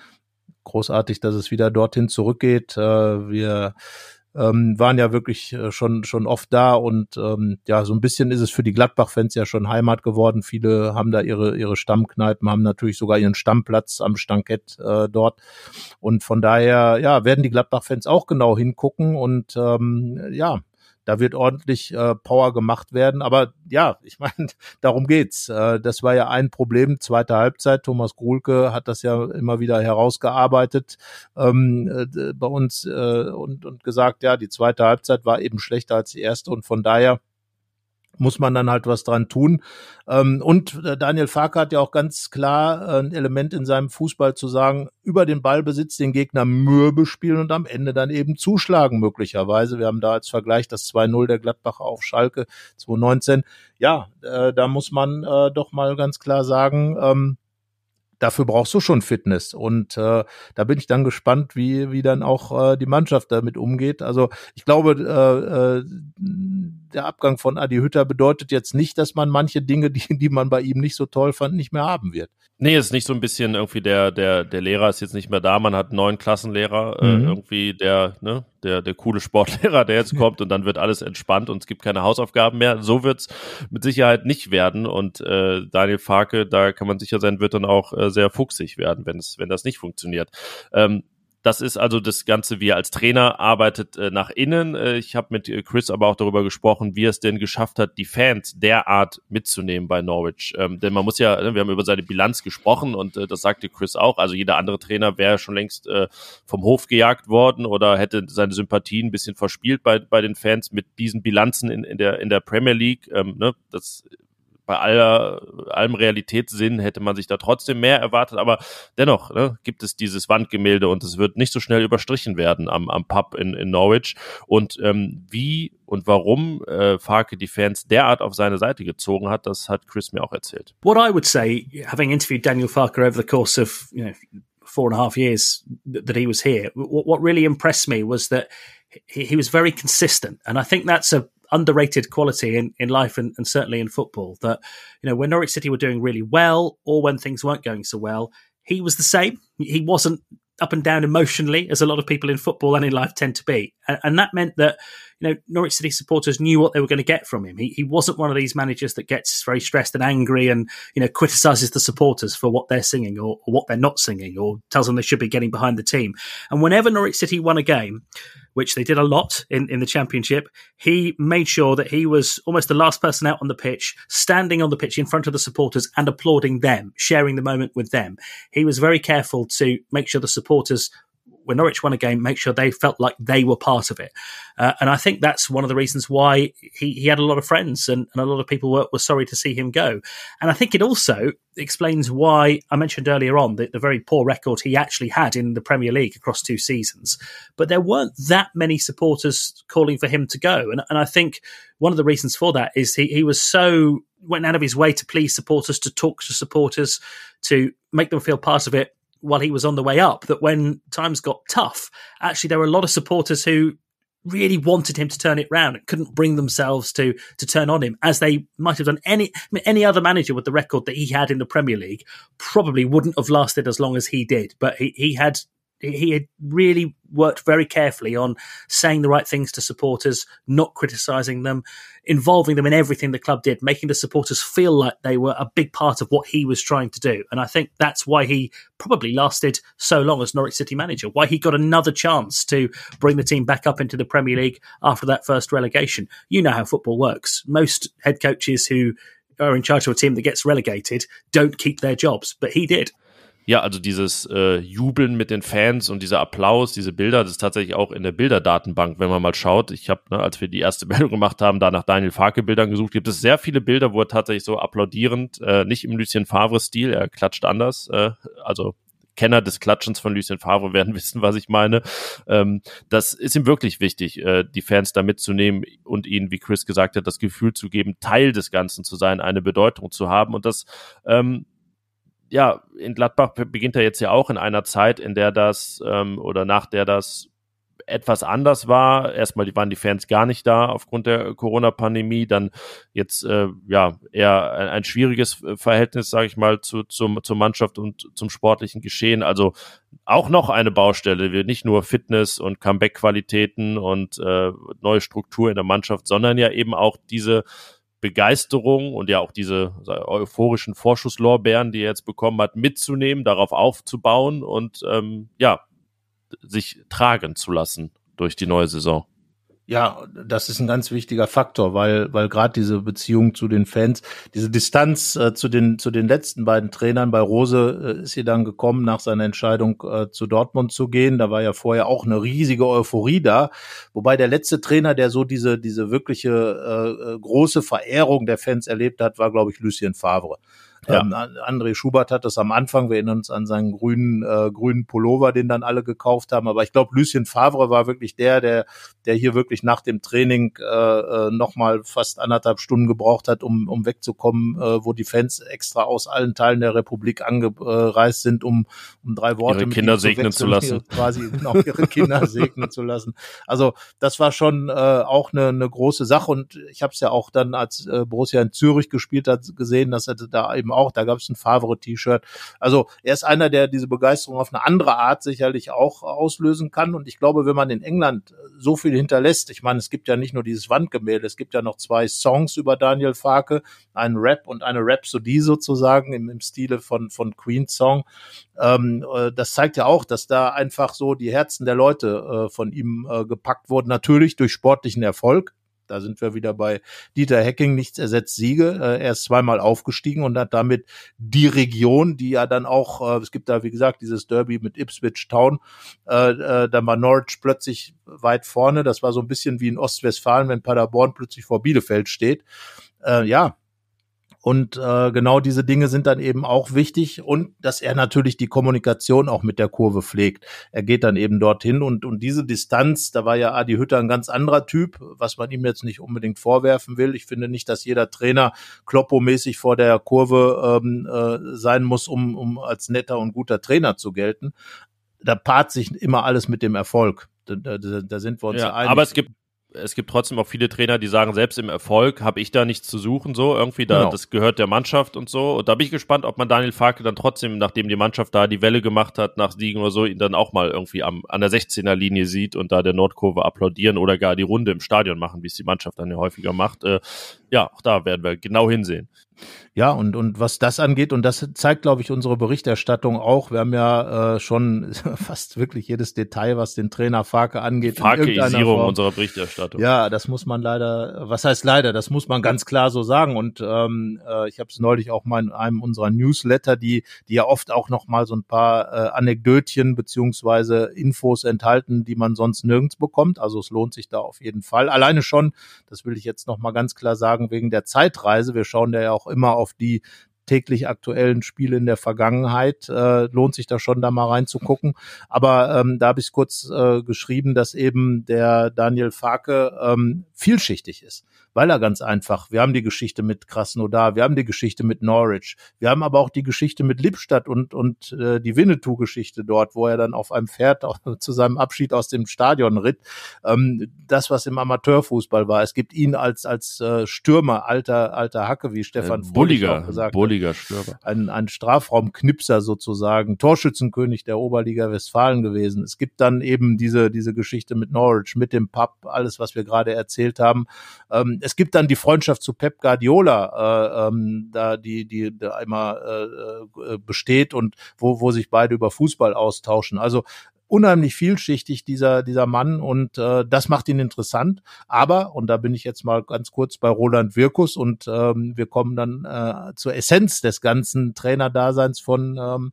Großartig, dass es wieder dorthin zurückgeht. Äh, wir ähm, waren ja wirklich äh, schon schon oft da und ähm, ja, so ein bisschen ist es für die Gladbach-Fans ja schon Heimat geworden. Viele haben da ihre ihre Stammkneipen, haben natürlich sogar ihren Stammplatz am Stankett äh, dort und von daher ja werden die Gladbach-Fans auch genau hingucken und ähm, ja da wird ordentlich äh, Power gemacht werden. Aber ja, ich meine, darum geht's. Äh, das war ja ein Problem, zweite Halbzeit. Thomas Gruhlke hat das ja immer wieder herausgearbeitet ähm, äh, bei uns äh, und, und gesagt, ja, die zweite Halbzeit war eben schlechter als die erste und von daher muss man dann halt was dran tun. Ähm, und äh, Daniel Farke hat ja auch ganz klar äh, ein Element in seinem Fußball zu sagen, über den Ballbesitz den Gegner mürbe spielen und am Ende dann eben zuschlagen möglicherweise. Wir haben da als Vergleich das 2-0 der Gladbacher auf Schalke 2019. Ja, äh, da muss man doch mal ganz klar sagen, ähm, dafür brauchst du schon Fitness. Und äh, da bin ich dann gespannt, wie, wie dann auch äh, die Mannschaft damit umgeht. Also ich glaube, äh, äh, der Abgang von Adi Hütter bedeutet jetzt nicht, dass man manche Dinge, die, die man bei ihm nicht so toll fand, nicht mehr haben wird. Nee, ist nicht so ein bisschen irgendwie der, der, der Lehrer ist jetzt nicht mehr da. Man hat einen neuen Klassenlehrer, äh, mhm. äh, irgendwie der, ne, der, der coole Sportlehrer, der jetzt kommt und dann wird alles entspannt und es gibt keine Hausaufgaben mehr. So wird's mit Sicherheit nicht werden. Und äh, Daniel Farke, da kann man sicher sein, wird dann auch äh, sehr fuchsig werden, wenn es, wenn das nicht funktioniert. Ähm, das ist also das Ganze, wie er als Trainer arbeitet äh, nach innen. Äh, ich habe mit äh, Chris aber auch darüber gesprochen, wie er es denn geschafft hat, die Fans derart mitzunehmen bei Norwich. Ähm, denn man muss ja, ne, wir haben über seine Bilanz gesprochen und äh, das sagte Chris auch. Also jeder andere Trainer wäre schon längst äh, vom Hof gejagt worden oder hätte seine Sympathien ein bisschen verspielt bei, bei den Fans mit diesen Bilanzen in, in, der, in der Premier League. Ähm, ne, das bei aller, allem Realitätssinn hätte man sich da trotzdem mehr erwartet, aber dennoch ne, gibt es dieses Wandgemälde und es wird nicht so schnell überstrichen werden am, am Pub in, in Norwich. Und ähm, wie und warum äh, Farke die Fans derart auf seine Seite gezogen hat, das hat Chris mir auch erzählt. What I would say, having interviewed Daniel Farke over the course of you know, four and a half years that he was here, what, really impressed me was that he was very consistent, and I think that's a underrated quality in, in life and, and certainly in football that, you know, when Norwich City were doing really well or when things weren't going so well, he was the same. He wasn't up and down emotionally, as a lot of people in football and in life tend to be. And, and that meant that you know, Norwich City supporters knew what they were going to get from him. He, he wasn't one of these managers that gets very stressed and angry and, you know, criticizes the supporters for what they're singing or, or what they're not singing or tells them they should be getting behind the team. And whenever Norwich City won a game, which they did a lot in, in the championship, he made sure that he was almost the last person out on the pitch, standing on the pitch in front of the supporters and applauding them, sharing the moment with them. He was very careful to make sure the supporters when Norwich won a game, make sure they felt like they were part of it. Uh, and I think that's one of the reasons why he, he had a lot of friends and, and a lot of people were, were sorry to see him go. And I think it also explains why I mentioned earlier on the, the very poor record he actually had in the Premier League across two seasons. But there weren't that many supporters calling for him to go. And, and I think one of the reasons for that is he, he was so went out of his way to please supporters, to talk to supporters, to make them feel part of it while he was on the way up that when times got tough, actually there were a lot of supporters who really wanted him to turn it round and couldn't bring themselves to to turn on him as they might have done any I mean, any other manager with the record that he had in the Premier League probably wouldn't have lasted as long as he did. But he, he had he had really worked very carefully on saying the right things to supporters, not criticizing them, involving them in everything the club did, making the supporters feel like they were a big part of what he was trying to do. And I think that's why he probably lasted so long as Norwich City manager, why he got another chance to bring the team back up into the Premier League after that first relegation. You know how football works. Most head coaches who are in charge of a team that gets relegated don't keep their jobs, but he did. Ja, also dieses äh, Jubeln mit den Fans und dieser Applaus, diese Bilder, das ist tatsächlich auch in der Bilderdatenbank, wenn man mal schaut. Ich habe, ne, als wir die erste Meldung gemacht haben, da nach Daniel Farke Bildern gesucht, gibt es sehr viele Bilder, wo er tatsächlich so applaudierend, äh, nicht im Lucien Favre-Stil, er klatscht anders, äh, also Kenner des Klatschens von Lucien Favre werden wissen, was ich meine. Ähm, das ist ihm wirklich wichtig, äh, die Fans da mitzunehmen und ihnen, wie Chris gesagt hat, das Gefühl zu geben, Teil des Ganzen zu sein, eine Bedeutung zu haben. Und das ähm, ja, in Gladbach beginnt er jetzt ja auch in einer Zeit, in der das ähm, oder nach der das etwas anders war. Erstmal waren die Fans gar nicht da aufgrund der Corona-Pandemie. Dann jetzt äh, ja eher ein, ein schwieriges Verhältnis, sage ich mal, zu, zum, zur Mannschaft und zum sportlichen Geschehen. Also auch noch eine Baustelle. Wir nicht nur Fitness und Comeback-Qualitäten und äh, neue Struktur in der Mannschaft, sondern ja eben auch diese Begeisterung und ja auch diese euphorischen Vorschusslorbeeren, die er jetzt bekommen hat, mitzunehmen, darauf aufzubauen und ähm, ja, sich tragen zu lassen durch die neue Saison. Ja, das ist ein ganz wichtiger Faktor, weil weil gerade diese Beziehung zu den Fans, diese Distanz äh, zu den zu den letzten beiden Trainern bei Rose äh, ist sie dann gekommen nach seiner Entscheidung äh, zu Dortmund zu gehen. Da war ja vorher auch eine riesige Euphorie da, wobei der letzte Trainer, der so diese diese wirkliche äh, äh große Verehrung der Fans erlebt hat, war glaube ich Lucien Favre. Ja. Ähm, André Schubert hat das am Anfang, wir erinnern uns an seinen grünen, äh, grünen Pullover, den dann alle gekauft haben. Aber ich glaube, Lucien Favre war wirklich der, der, der hier wirklich nach dem Training äh, äh, nochmal fast anderthalb Stunden gebraucht hat, um, um wegzukommen, äh, wo die Fans extra aus allen Teilen der Republik angereist sind, um, um drei Worte ihre Kinder segnen zu lassen. Quasi genau, ihre Kinder segnen zu lassen. Also das war schon äh, auch eine, eine große Sache und ich habe es ja auch dann, als äh, Borussia in Zürich gespielt hat, gesehen, dass er da eben auch, da gab es ein Favre-T-Shirt. Also er ist einer, der diese Begeisterung auf eine andere Art sicherlich auch auslösen kann. Und ich glaube, wenn man in England so viel hinterlässt, ich meine, es gibt ja nicht nur dieses Wandgemälde, es gibt ja noch zwei Songs über Daniel Farke, einen Rap und eine Rhapsodie sozusagen im, im Stile von, von Queen's Song. Ähm, äh, das zeigt ja auch, dass da einfach so die Herzen der Leute äh, von ihm äh, gepackt wurden. Natürlich durch sportlichen Erfolg, da sind wir wieder bei Dieter Hecking, nichts ersetzt Siege. Äh, er ist zweimal aufgestiegen und hat damit die Region, die ja dann auch, äh, es gibt da wie gesagt dieses Derby mit Ipswich Town, äh, da war Norwich plötzlich weit vorne. Das war so ein bisschen wie in Ostwestfalen, wenn Paderborn plötzlich vor Bielefeld steht. Ja, und äh, genau diese Dinge sind dann eben auch wichtig und dass er natürlich die Kommunikation auch mit der Kurve pflegt. Er geht dann eben dorthin und, und diese Distanz, da war ja Adi Hütter ein ganz anderer Typ, was man ihm jetzt nicht unbedingt vorwerfen will. Ich finde nicht, dass jeder Trainer Kloppo-mäßig vor der Kurve ähm, äh, sein muss, um, um als netter und guter Trainer zu gelten. Da paart sich immer alles mit dem Erfolg. Da, da, da sind wir uns ja, einig. Aber es gibt es gibt trotzdem auch viele Trainer, die sagen, selbst im Erfolg habe ich da nichts zu suchen, so irgendwie, da genau. das gehört der Mannschaft und so. Und da bin ich gespannt, ob man Daniel Farke dann trotzdem, nachdem die Mannschaft da die Welle gemacht hat, nach Siegen oder so, ihn dann auch mal irgendwie am, an der 16er Linie sieht und da der Nordkurve applaudieren oder gar die Runde im Stadion machen, wie es die Mannschaft dann ja häufiger macht. Äh, ja, auch da werden wir genau hinsehen. Ja, und, und was das angeht, und das zeigt, glaube ich, unsere Berichterstattung auch. Wir haben ja äh, schon fast wirklich jedes Detail, was den Trainer Farke angeht. Farkeisierung unserer Berichterstattung. Ja, das muss man leider, was heißt leider, das muss man ganz klar so sagen. Und ähm, äh, ich habe es neulich auch mal in einem unserer Newsletter, die, die ja oft auch noch mal so ein paar äh, Anekdötchen beziehungsweise Infos enthalten, die man sonst nirgends bekommt. Also es lohnt sich da auf jeden Fall. Alleine schon, das will ich jetzt noch mal ganz klar sagen, wegen der Zeitreise. Wir schauen da ja auch immer auf die täglich aktuellen Spiele in der Vergangenheit. Äh, lohnt sich da schon, da mal reinzugucken. Aber ähm, da habe ich kurz äh, geschrieben, dass eben der Daniel Farke ähm, vielschichtig ist weil er ganz einfach, wir haben die Geschichte mit Krasnodar, wir haben die Geschichte mit Norwich, wir haben aber auch die Geschichte mit Lippstadt und, und äh, die Winnetou-Geschichte dort, wo er dann auf einem Pferd auch, zu seinem Abschied aus dem Stadion ritt. Ähm, das, was im Amateurfußball war. Es gibt ihn als, als äh, Stürmer, alter, alter Hacke, wie Stefan äh, Bulliger, gesagt Bulliger Stürmer. Ein, ein Strafraumknipser sozusagen, Torschützenkönig der Oberliga Westfalen gewesen. Es gibt dann eben diese, diese Geschichte mit Norwich, mit dem Pub, alles, was wir gerade erzählt haben. Ähm, es gibt dann die Freundschaft zu Pep Guardiola, äh, ähm, da die die da immer äh, äh, besteht und wo wo sich beide über Fußball austauschen. Also unheimlich vielschichtig dieser dieser Mann und äh, das macht ihn interessant. Aber und da bin ich jetzt mal ganz kurz bei Roland Wirkus und ähm, wir kommen dann äh, zur Essenz des ganzen Trainerdaseins von ähm,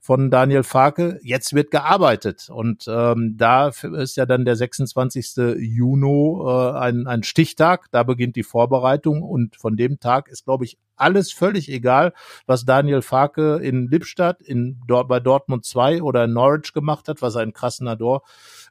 von Daniel Farke. Jetzt wird gearbeitet und ähm, da ist ja dann der 26. Juni äh, ein, ein Stichtag. Da beginnt die Vorbereitung und von dem Tag ist, glaube ich, alles völlig egal, was Daniel Farke in Lippstadt, in, bei Dortmund 2 oder in Norwich gemacht hat, was er in Krasnodar,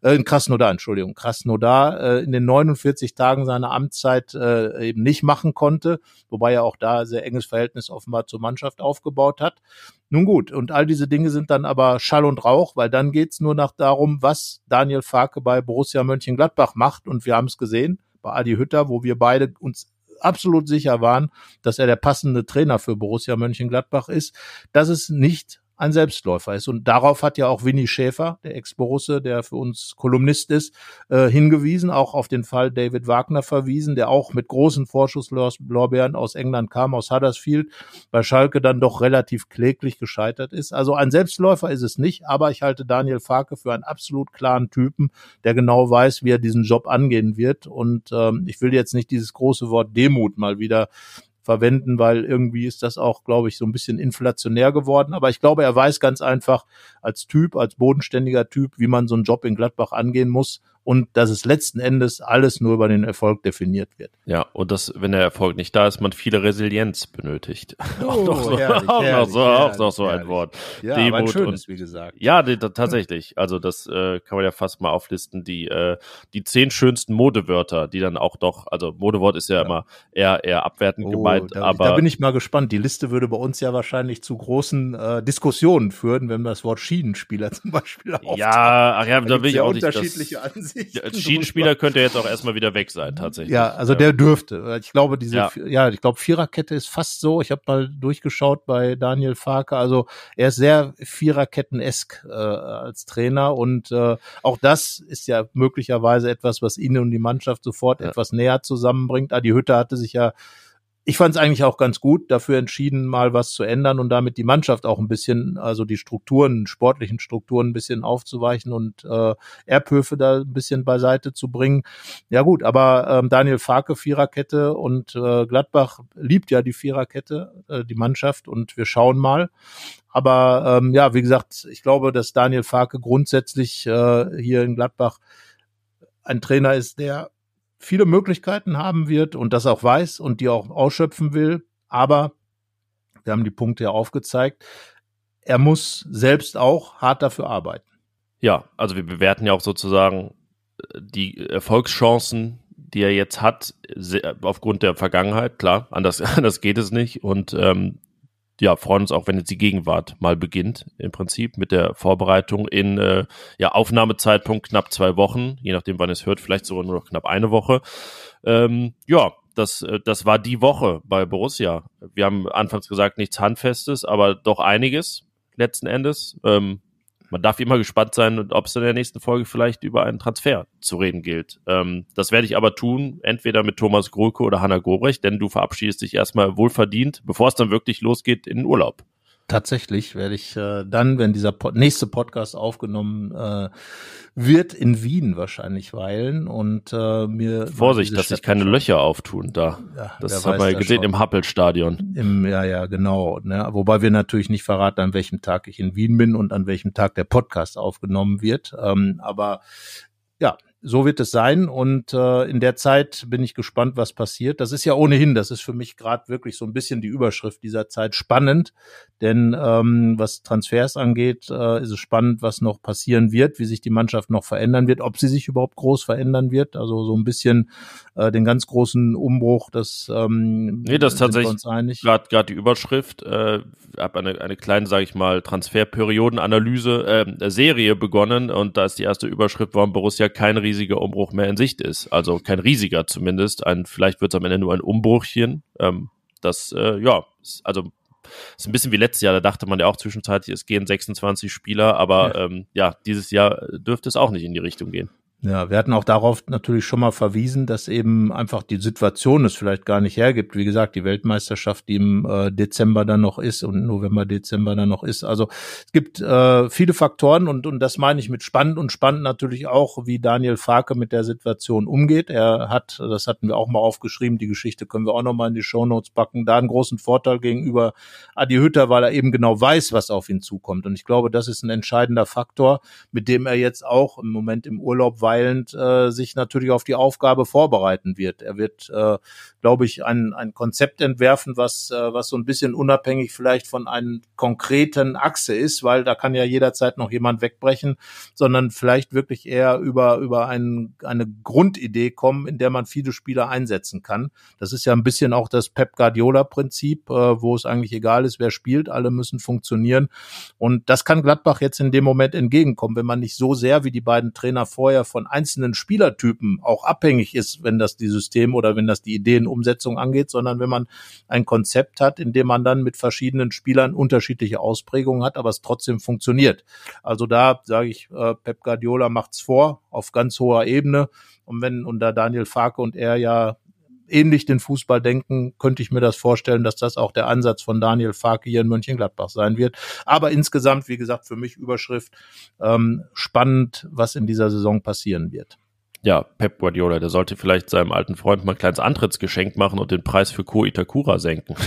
äh, in Krasnodar, Entschuldigung, Krasnodar äh, in den 49 Tagen seiner Amtszeit äh, eben nicht machen konnte, wobei er auch da sehr enges Verhältnis offenbar zur Mannschaft aufgebaut hat. Nun gut, und all diese Dinge sind dann aber Schall und Rauch, weil dann geht's nur noch darum, was Daniel Farke bei Borussia Mönchengladbach macht. Und wir haben es gesehen bei Adi Hütter, wo wir beide uns absolut sicher waren, dass er der passende Trainer für Borussia Mönchengladbach ist, dass es nicht ein Selbstläufer ist. Und darauf hat ja auch Winnie Schäfer, der Ex-Borusse, der für uns Kolumnist ist, äh, hingewiesen, auch auf den Fall David Wagner verwiesen, der auch mit großen Vorschusslorbeeren aus England kam, aus Huddersfield, bei Schalke dann doch relativ kläglich gescheitert ist. Also ein Selbstläufer ist es nicht, aber ich halte Daniel Farke für einen absolut klaren Typen, der genau weiß, wie er diesen Job angehen wird. Und ähm, ich will jetzt nicht dieses große Wort Demut mal wieder verwenden, weil irgendwie ist das auch, glaube ich, so ein bisschen inflationär geworden. Aber ich glaube, er weiß ganz einfach als Typ, als bodenständiger Typ, wie man so einen Job in Gladbach angehen muss und dass es letzten Endes alles nur über den Erfolg definiert wird. Ja, und dass, wenn der Erfolg nicht da ist, man viele Resilienz benötigt. Oh, auch noch so, herrlich, auch herrlich, noch so, herrlich, auch noch so ein Wort. Ja, Demut ein schönes, und, wie gesagt. Ja, die, tatsächlich. Also das äh, kann man ja fast mal auflisten. Die, äh, die zehn schönsten Modewörter, die dann auch doch, also Modewort ist ja, ja. immer eher, eher abwertend oh, gemeint. Da, aber da bin ich mal gespannt. Die Liste würde bei uns ja wahrscheinlich zu großen äh, Diskussionen führen, wenn wir das Wort Schienenspieler zum Beispiel auftauchen. Ja, ach ja, da, da will ich auch nicht. Unterschiedliche Ansichten. Ja, als Schienenspieler könnte jetzt auch erstmal wieder weg sein, tatsächlich. Ja, also der dürfte. Ich glaube, diese, ja, ja ich glaube, Viererkette ist fast so. Ich habe mal durchgeschaut bei Daniel Farke. Also er ist sehr Viererketten-esk äh, als Trainer und äh, auch das ist ja möglicherweise etwas, was ihn und die Mannschaft sofort ja. etwas näher zusammenbringt. Adi Hütte hatte sich ja ich fand es eigentlich auch ganz gut, dafür entschieden, mal was zu ändern und damit die Mannschaft auch ein bisschen, also die Strukturen, sportlichen Strukturen ein bisschen aufzuweichen und äh, Erbhöfe da ein bisschen beiseite zu bringen. Ja gut, aber ähm, Daniel Farke, Viererkette und äh, Gladbach liebt ja die Viererkette, äh, die Mannschaft und wir schauen mal. Aber ähm, ja, wie gesagt, ich glaube, dass Daniel Farke grundsätzlich äh, hier in Gladbach ein Trainer ist, der viele Möglichkeiten haben wird und das auch weiß und die auch ausschöpfen will. Aber wir haben die Punkte ja aufgezeigt. Er muss selbst auch hart dafür arbeiten. Ja, also wir bewerten ja auch sozusagen äh, die Erfolgschancen, die er jetzt hat, aufgrund der Vergangenheit. Klar, anders, anders geht es nicht. Und ähm, ja, freuen uns auch, wenn jetzt die Gegenwart mal beginnt, im Prinzip mit der Vorbereitung in äh, ja, Aufnahmezeitpunkt knapp zwei Wochen, je nachdem, wann es hört, vielleicht sogar nur noch knapp eine Woche. Ähm, ja, das, äh, das war die Woche bei Borussia. Wir haben anfangs gesagt, nichts Handfestes, aber doch einiges letzten Endes. Ähm, man darf immer gespannt sein, ob es in der nächsten Folge vielleicht über einen Transfer zu reden gilt. Ähm, das werde ich aber tun, entweder mit Thomas Grulke oder Hanna Gobrecht, denn du verabschiedest dich erstmal wohlverdient, bevor es dann wirklich losgeht, in den Urlaub. Tatsächlich werde ich äh, dann, wenn dieser Pod nächste Podcast aufgenommen äh, wird, in Wien wahrscheinlich weilen und äh, mir Vorsicht, dass sich keine Löcher auftun da. Ja, das haben wir gesehen im Happel-Stadion. Im, ja, ja, genau. Ne? Wobei wir natürlich nicht verraten, an welchem Tag ich in Wien bin und an welchem Tag der Podcast aufgenommen wird. Ähm, aber so wird es sein. Und äh, in der Zeit bin ich gespannt, was passiert. Das ist ja ohnehin, das ist für mich gerade wirklich so ein bisschen die Überschrift dieser Zeit spannend. Denn ähm, was Transfers angeht, äh, ist es spannend, was noch passieren wird, wie sich die Mannschaft noch verändern wird, ob sie sich überhaupt groß verändern wird. Also so ein bisschen äh, den ganz großen Umbruch, das ähm, nee, das tatsächlich gerade die Überschrift. Äh, habe eine eine kleine, sage ich mal, Transferperiodenanalyse äh, Serie begonnen und da ist die erste Überschrift, warum Borussia kein riesiger Umbruch mehr in Sicht ist. Also kein riesiger zumindest. Ein, vielleicht wird es am Ende nur ein Umbruchchen. Ähm, das, äh, ja, ist, also ist ein bisschen wie letztes Jahr, da dachte man ja auch zwischenzeitlich, es gehen 26 Spieler, aber ja, ähm, ja dieses Jahr dürfte es auch nicht in die Richtung gehen. Ja, wir hatten auch darauf natürlich schon mal verwiesen, dass eben einfach die Situation es vielleicht gar nicht hergibt. Wie gesagt, die Weltmeisterschaft, die im äh, Dezember dann noch ist und November, Dezember dann noch ist. Also es gibt äh, viele Faktoren und, und das meine ich mit spannend und spannend natürlich auch, wie Daniel Farke mit der Situation umgeht. Er hat, das hatten wir auch mal aufgeschrieben, die Geschichte können wir auch noch mal in die Shownotes packen, da einen großen Vorteil gegenüber Adi Hütter, weil er eben genau weiß, was auf ihn zukommt. Und ich glaube, das ist ein entscheidender Faktor, mit dem er jetzt auch im Moment im Urlaub weilend äh, sich natürlich auf die Aufgabe vorbereiten wird. Er wird, äh, glaube ich, ein, ein Konzept entwerfen, was, äh, was so ein bisschen unabhängig vielleicht von einem konkreten Achse ist, weil da kann ja jederzeit noch jemand wegbrechen, sondern vielleicht wirklich eher über, über ein, eine Grundidee kommen, in der man viele Spieler einsetzen kann. Das ist ja ein bisschen auch das Pep Guardiola-Prinzip, äh, wo es eigentlich egal ist, wer spielt, alle müssen funktionieren. Und das kann Gladbach jetzt in dem Moment entgegenkommen, wenn man nicht so sehr wie die beiden Trainer vorher von einzelnen Spielertypen auch abhängig ist, wenn das die System oder wenn das die Ideenumsetzung angeht, sondern wenn man ein Konzept hat, in dem man dann mit verschiedenen Spielern unterschiedliche Ausprägungen hat, aber es trotzdem funktioniert. Also da sage ich, äh, Pep Guardiola macht's vor auf ganz hoher Ebene. Und wenn unter Daniel Farke und er ja ähnlich den Fußball denken, könnte ich mir das vorstellen, dass das auch der Ansatz von Daniel Farke hier in Mönchengladbach sein wird. Aber insgesamt, wie gesagt, für mich Überschrift ähm, spannend, was in dieser Saison passieren wird ja, Pep Guardiola, der sollte vielleicht seinem alten Freund mal ein kleines Antrittsgeschenk machen und den Preis für Ko Itakura senken.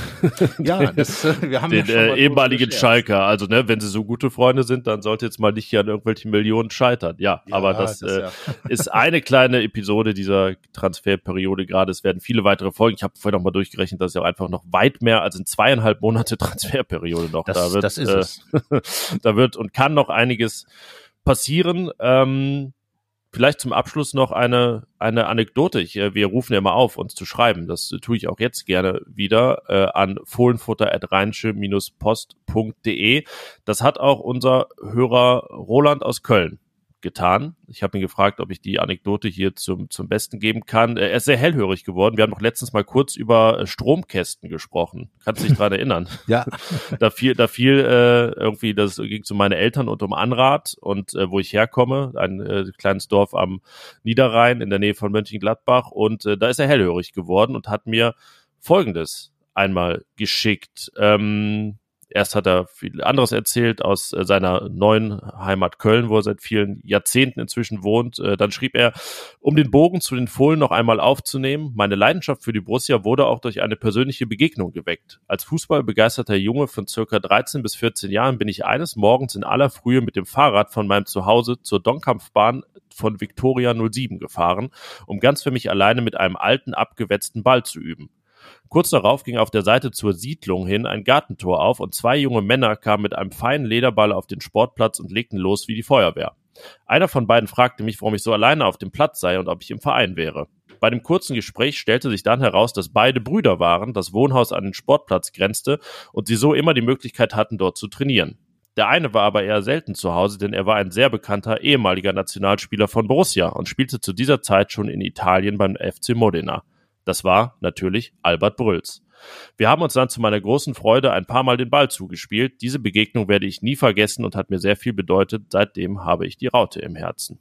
Ja, das, äh, wir haben den ja äh, ehemaligen Schalker. Also, ne, wenn sie so gute Freunde sind, dann sollte jetzt mal nicht hier an irgendwelchen Millionen scheitern. Ja, ja aber das, das äh, ja. ist eine kleine Episode dieser Transferperiode gerade. Es werden viele weitere Folgen. Ich habe vorhin noch mal durchgerechnet, dass ja auch einfach noch weit mehr als in zweieinhalb Monate Transferperiode noch das, da wird. Das ist äh, es. da wird und kann noch einiges passieren. Ähm, Vielleicht zum Abschluss noch eine, eine Anekdote. Ich, äh, wir rufen ja mal auf, uns zu schreiben. Das tue ich auch jetzt gerne wieder äh, an fohlenfutter.rheinische-post.de. Das hat auch unser Hörer Roland aus Köln getan. Ich habe ihn gefragt, ob ich die Anekdote hier zum, zum Besten geben kann. Er ist sehr hellhörig geworden. Wir haben noch letztens mal kurz über äh, Stromkästen gesprochen. Kannst du dich dran erinnern? ja. Da fiel, da fiel äh, irgendwie, das ging zu meinen Eltern und um Anrat und äh, wo ich herkomme, ein äh, kleines Dorf am Niederrhein in der Nähe von Mönchengladbach. Und äh, da ist er hellhörig geworden und hat mir Folgendes einmal geschickt. Ähm, Erst hat er viel anderes erzählt aus äh, seiner neuen Heimat Köln, wo er seit vielen Jahrzehnten inzwischen wohnt. Äh, dann schrieb er, um den Bogen zu den Fohlen noch einmal aufzunehmen, meine Leidenschaft für die Borussia wurde auch durch eine persönliche Begegnung geweckt. Als fußballbegeisterter Junge von circa 13 bis 14 Jahren bin ich eines Morgens in aller Frühe mit dem Fahrrad von meinem Zuhause zur Donkampfbahn von Victoria 07 gefahren, um ganz für mich alleine mit einem alten, abgewetzten Ball zu üben. Kurz darauf ging auf der Seite zur Siedlung hin ein Gartentor auf und zwei junge Männer kamen mit einem feinen Lederball auf den Sportplatz und legten los wie die Feuerwehr. Einer von beiden fragte mich, warum ich so alleine auf dem Platz sei und ob ich im Verein wäre. Bei dem kurzen Gespräch stellte sich dann heraus, dass beide Brüder waren, das Wohnhaus an den Sportplatz grenzte und sie so immer die Möglichkeit hatten, dort zu trainieren. Der eine war aber eher selten zu Hause, denn er war ein sehr bekannter ehemaliger Nationalspieler von Borussia und spielte zu dieser Zeit schon in Italien beim FC Modena. Das war natürlich Albert Brülls. Wir haben uns dann zu meiner großen Freude ein paar Mal den Ball zugespielt. Diese Begegnung werde ich nie vergessen und hat mir sehr viel bedeutet. Seitdem habe ich die Raute im Herzen.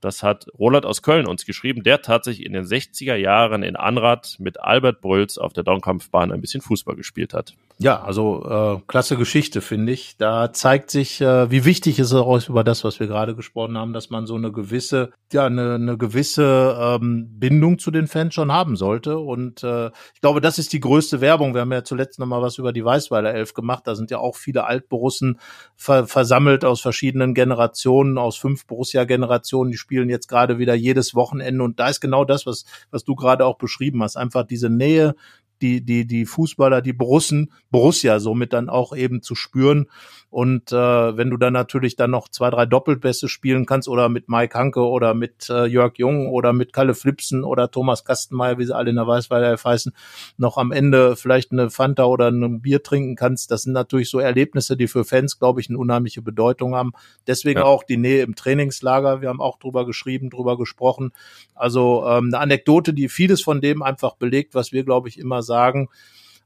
Das hat Roland aus Köln uns geschrieben. Der tatsächlich in den 60er Jahren in Anrad mit Albert Brülls auf der Downkampfbahn ein bisschen Fußball gespielt hat. Ja, also äh, klasse Geschichte, finde ich. Da zeigt sich, äh, wie wichtig es auch über das, was wir gerade gesprochen haben, dass man so eine gewisse, ja, eine, eine gewisse ähm, Bindung zu den Fans schon haben sollte. Und äh, ich glaube, das ist die größte Werbung. Wir haben ja zuletzt noch mal was über die Weißweiler Elf gemacht. Da sind ja auch viele Altborussen ver versammelt aus verschiedenen Generationen, aus fünf Borussia-Generationen. Die spielen jetzt gerade wieder jedes Wochenende. Und da ist genau das, was, was du gerade auch beschrieben hast. Einfach diese Nähe, die, die, die Fußballer, die Borussen, Borussia somit dann auch eben zu spüren. Und äh, wenn du dann natürlich dann noch zwei, drei Doppelbässe spielen kannst oder mit Mike Hanke oder mit äh, Jörg Jung oder mit Kalle Flipsen oder Thomas Kastenmeier, wie sie alle in der Weißweiler heißen, noch am Ende vielleicht eine Fanta oder ein Bier trinken kannst, das sind natürlich so Erlebnisse, die für Fans, glaube ich, eine unheimliche Bedeutung haben. Deswegen ja. auch die Nähe im Trainingslager. Wir haben auch drüber geschrieben, drüber gesprochen. Also ähm, eine Anekdote, die vieles von dem einfach belegt, was wir, glaube ich, immer sagen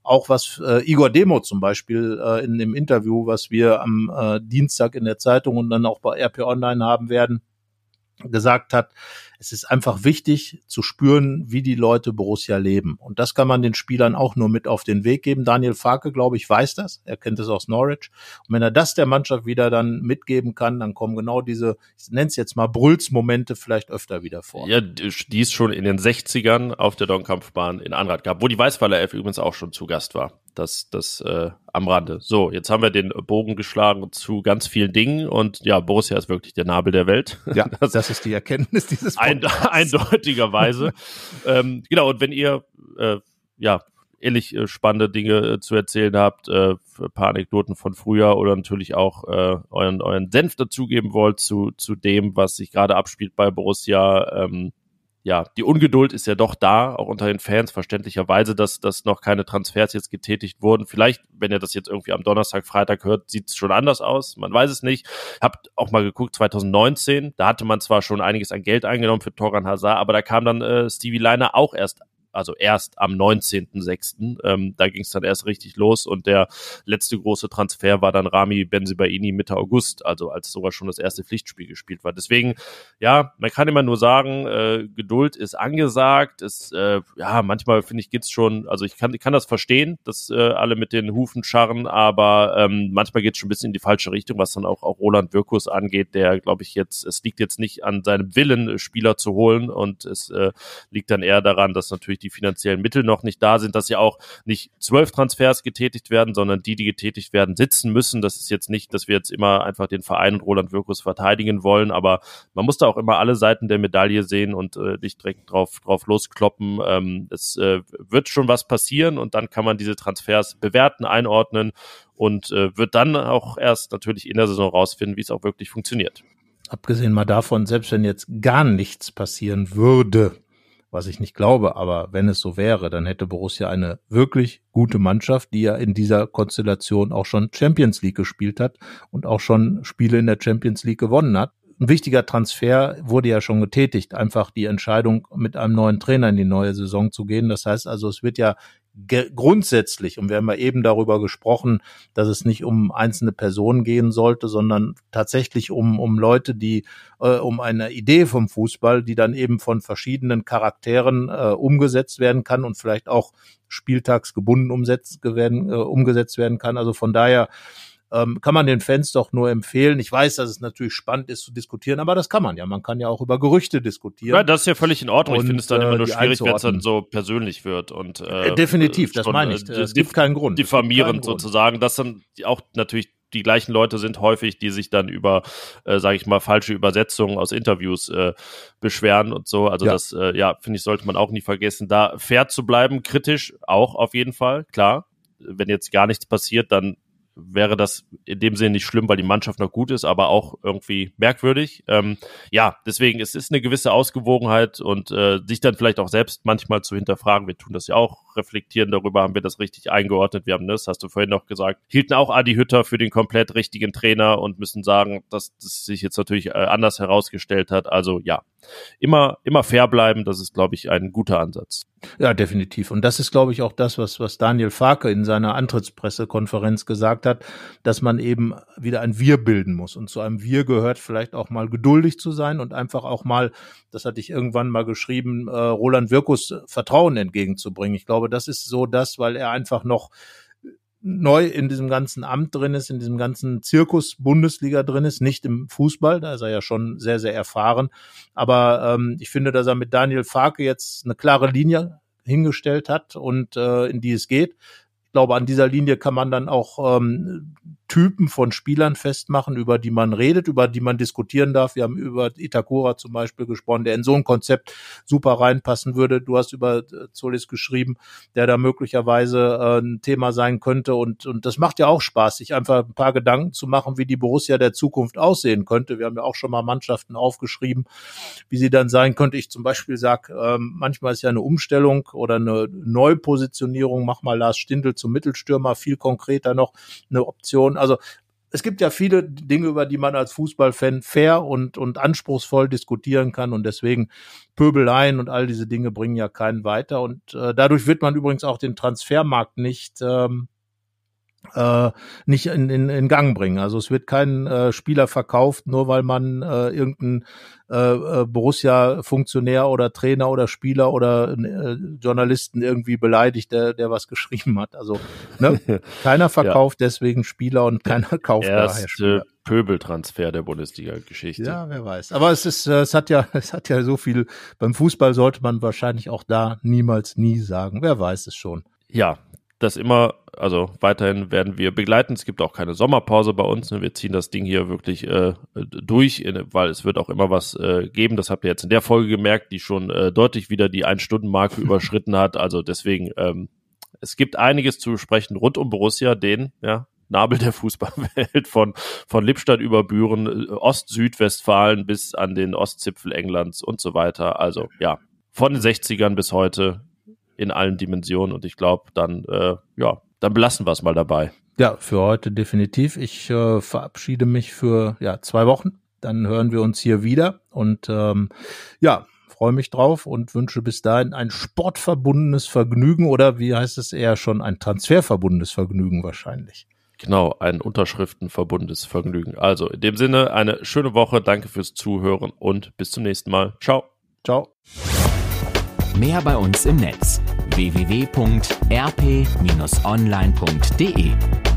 auch was äh, Igor Demo zum Beispiel äh, in dem Interview, was wir am äh, Dienstag in der Zeitung und dann auch bei RP Online haben werden, gesagt hat, es ist einfach wichtig zu spüren, wie die Leute Borussia leben. Und das kann man den Spielern auch nur mit auf den Weg geben. Daniel Farke, glaube ich, weiß das. Er kennt es aus Norwich. Und wenn er das der Mannschaft wieder dann mitgeben kann, dann kommen genau diese, ich nenne es jetzt mal Brülls-Momente vielleicht öfter wieder vor. Ja, die ist schon in den 60ern auf der Donkampfbahn in Anrad gab, wo die Weißweiler Elf übrigens auch schon zu Gast war. Das, das äh, am Rande. So, jetzt haben wir den Bogen geschlagen zu ganz vielen Dingen und ja, Borussia ist wirklich der Nabel der Welt. Ja, das, das ist die Erkenntnis dieses ein, eindeutigerweise. ähm, genau, und wenn ihr äh, ja ähnlich äh, spannende Dinge äh, zu erzählen habt, äh, ein paar Anekdoten von früher oder natürlich auch äh, euren, euren Senf dazugeben wollt zu, zu dem, was sich gerade abspielt bei Borussia, ähm, ja, die Ungeduld ist ja doch da, auch unter den Fans, verständlicherweise, dass, dass noch keine Transfers jetzt getätigt wurden. Vielleicht, wenn ihr das jetzt irgendwie am Donnerstag, Freitag hört, sieht es schon anders aus. Man weiß es nicht. Habt auch mal geguckt, 2019, da hatte man zwar schon einiges an Geld eingenommen für Toran Hazard, aber da kam dann äh, Stevie Leiner auch erst also erst am 19.06. Ähm, da ging es dann erst richtig los und der letzte große Transfer war dann Rami Benzibaini Mitte August, also als sogar schon das erste Pflichtspiel gespielt war. Deswegen, ja, man kann immer nur sagen, äh, Geduld ist angesagt. Es, äh, ja, manchmal finde ich geht's schon, also ich kann, ich kann das verstehen, dass äh, alle mit den Hufen scharren, aber ähm, manchmal geht's schon ein bisschen in die falsche Richtung, was dann auch, auch Roland Wirkus angeht, der, glaube ich, jetzt, es liegt jetzt nicht an seinem Willen, Spieler zu holen und es äh, liegt dann eher daran, dass natürlich die finanziellen Mittel noch nicht da sind, dass ja auch nicht zwölf Transfers getätigt werden, sondern die, die getätigt werden, sitzen müssen. Das ist jetzt nicht, dass wir jetzt immer einfach den Verein und Roland Wirkus verteidigen wollen, aber man muss da auch immer alle Seiten der Medaille sehen und äh, nicht direkt drauf, drauf loskloppen. Ähm, es äh, wird schon was passieren und dann kann man diese Transfers bewerten, einordnen und äh, wird dann auch erst natürlich in der Saison rausfinden, wie es auch wirklich funktioniert. Abgesehen mal davon, selbst wenn jetzt gar nichts passieren würde, was ich nicht glaube, aber wenn es so wäre, dann hätte Borussia eine wirklich gute Mannschaft, die ja in dieser Konstellation auch schon Champions League gespielt hat und auch schon Spiele in der Champions League gewonnen hat. Ein wichtiger Transfer wurde ja schon getätigt, einfach die Entscheidung, mit einem neuen Trainer in die neue Saison zu gehen. Das heißt also, es wird ja grundsätzlich, und wir haben ja eben darüber gesprochen, dass es nicht um einzelne Personen gehen sollte, sondern tatsächlich um, um Leute, die, äh, um eine Idee vom Fußball, die dann eben von verschiedenen Charakteren äh, umgesetzt werden kann und vielleicht auch spieltagsgebunden umsetzt werden, äh, umgesetzt werden kann. Also von daher ähm, kann man den Fans doch nur empfehlen. Ich weiß, dass es natürlich spannend ist zu diskutieren, aber das kann man ja. Man kann ja auch über Gerüchte diskutieren. Ja, das ist ja völlig in Ordnung. Und, ich finde es dann immer nur äh, schwierig, wenn es dann so persönlich wird und äh, äh definitiv, das meine ich. Äh, es gibt keinen Grund. Diffamierend sozusagen, dass dann auch natürlich die gleichen Leute sind häufig, die sich dann über, äh, sage ich mal, falsche Übersetzungen aus Interviews äh, beschweren und so. Also ja. das, äh, ja, finde ich, sollte man auch nie vergessen, da fair zu bleiben, kritisch auch auf jeden Fall, klar. Wenn jetzt gar nichts passiert, dann wäre das in dem Sinne nicht schlimm, weil die Mannschaft noch gut ist, aber auch irgendwie merkwürdig. Ähm, ja, deswegen es ist eine gewisse Ausgewogenheit und äh, sich dann vielleicht auch selbst manchmal zu hinterfragen. Wir tun das ja auch, reflektieren darüber, haben wir das richtig eingeordnet. Wir haben das, hast du vorhin noch gesagt, hielten auch Adi Hütter für den komplett richtigen Trainer und müssen sagen, dass das sich jetzt natürlich äh, anders herausgestellt hat. Also ja, immer, immer fair bleiben, das ist, glaube ich, ein guter Ansatz. Ja, definitiv. Und das ist, glaube ich, auch das, was, was Daniel Farke in seiner Antrittspressekonferenz gesagt hat, dass man eben wieder ein Wir bilden muss. Und zu einem Wir gehört vielleicht auch mal geduldig zu sein und einfach auch mal, das hatte ich irgendwann mal geschrieben, äh, Roland Wirkus Vertrauen entgegenzubringen. Ich glaube, das ist so das, weil er einfach noch neu in diesem ganzen Amt drin ist, in diesem ganzen Zirkus Bundesliga drin ist, nicht im Fußball, da ist er ja schon sehr, sehr erfahren. Aber ähm, ich finde, dass er mit Daniel Farke jetzt eine klare Linie hingestellt hat und äh, in die es geht. Ich glaube, an dieser Linie kann man dann auch ähm, Typen von Spielern festmachen, über die man redet, über die man diskutieren darf. Wir haben über Itakura zum Beispiel gesprochen, der in so ein Konzept super reinpassen würde. Du hast über äh, Zolis geschrieben, der da möglicherweise äh, ein Thema sein könnte. Und, und das macht ja auch Spaß, sich einfach ein paar Gedanken zu machen, wie die Borussia der Zukunft aussehen könnte. Wir haben ja auch schon mal Mannschaften aufgeschrieben, wie sie dann sein könnte. Ich zum Beispiel sage, äh, manchmal ist ja eine Umstellung oder eine Neupositionierung, mach mal Lars Stindl zum Mittelstürmer, viel konkreter noch eine Option. Also es gibt ja viele Dinge, über die man als Fußballfan fair und, und anspruchsvoll diskutieren kann und deswegen Pöbeleien und all diese Dinge bringen ja keinen weiter. Und äh, dadurch wird man übrigens auch den Transfermarkt nicht ähm, äh, nicht in, in, in Gang bringen. Also es wird kein äh, Spieler verkauft, nur weil man äh, irgendeinen äh, äh, Borussia-Funktionär oder Trainer oder Spieler oder äh, Journalisten irgendwie beleidigt, der, der was geschrieben hat. Also ne? keiner verkauft ja. deswegen Spieler und keiner kauft daher Spieler. Pöbeltransfer der Bundesliga-Geschichte. Ja, wer weiß. Aber es ist, äh, es hat ja, es hat ja so viel. Beim Fußball sollte man wahrscheinlich auch da niemals nie sagen. Wer weiß es schon. Ja, das immer, also weiterhin werden wir begleiten. Es gibt auch keine Sommerpause bei uns. Ne? Wir ziehen das Ding hier wirklich äh, durch, weil es wird auch immer was äh, geben. Das habt ihr jetzt in der Folge gemerkt, die schon äh, deutlich wieder die Ein-Stunden-Marke überschritten hat. Also deswegen, ähm, es gibt einiges zu besprechen rund um Borussia, den, ja, Nabel der Fußballwelt von, von Lippstadt über Büren, Ost-Südwestfalen bis an den Ostzipfel Englands und so weiter. Also ja, von den 60ern bis heute in allen Dimensionen. Und ich glaube, dann, äh, ja, dann belassen wir es mal dabei. Ja, für heute definitiv. Ich äh, verabschiede mich für ja, zwei Wochen. Dann hören wir uns hier wieder. Und ähm, ja, freue mich drauf und wünsche bis dahin ein sportverbundenes Vergnügen oder wie heißt es eher schon ein transferverbundenes Vergnügen wahrscheinlich. Genau, ein unterschriftenverbundenes Vergnügen. Also in dem Sinne eine schöne Woche, danke fürs Zuhören und bis zum nächsten Mal. Ciao. Ciao. Mehr bei uns im Netz www.rp-online.de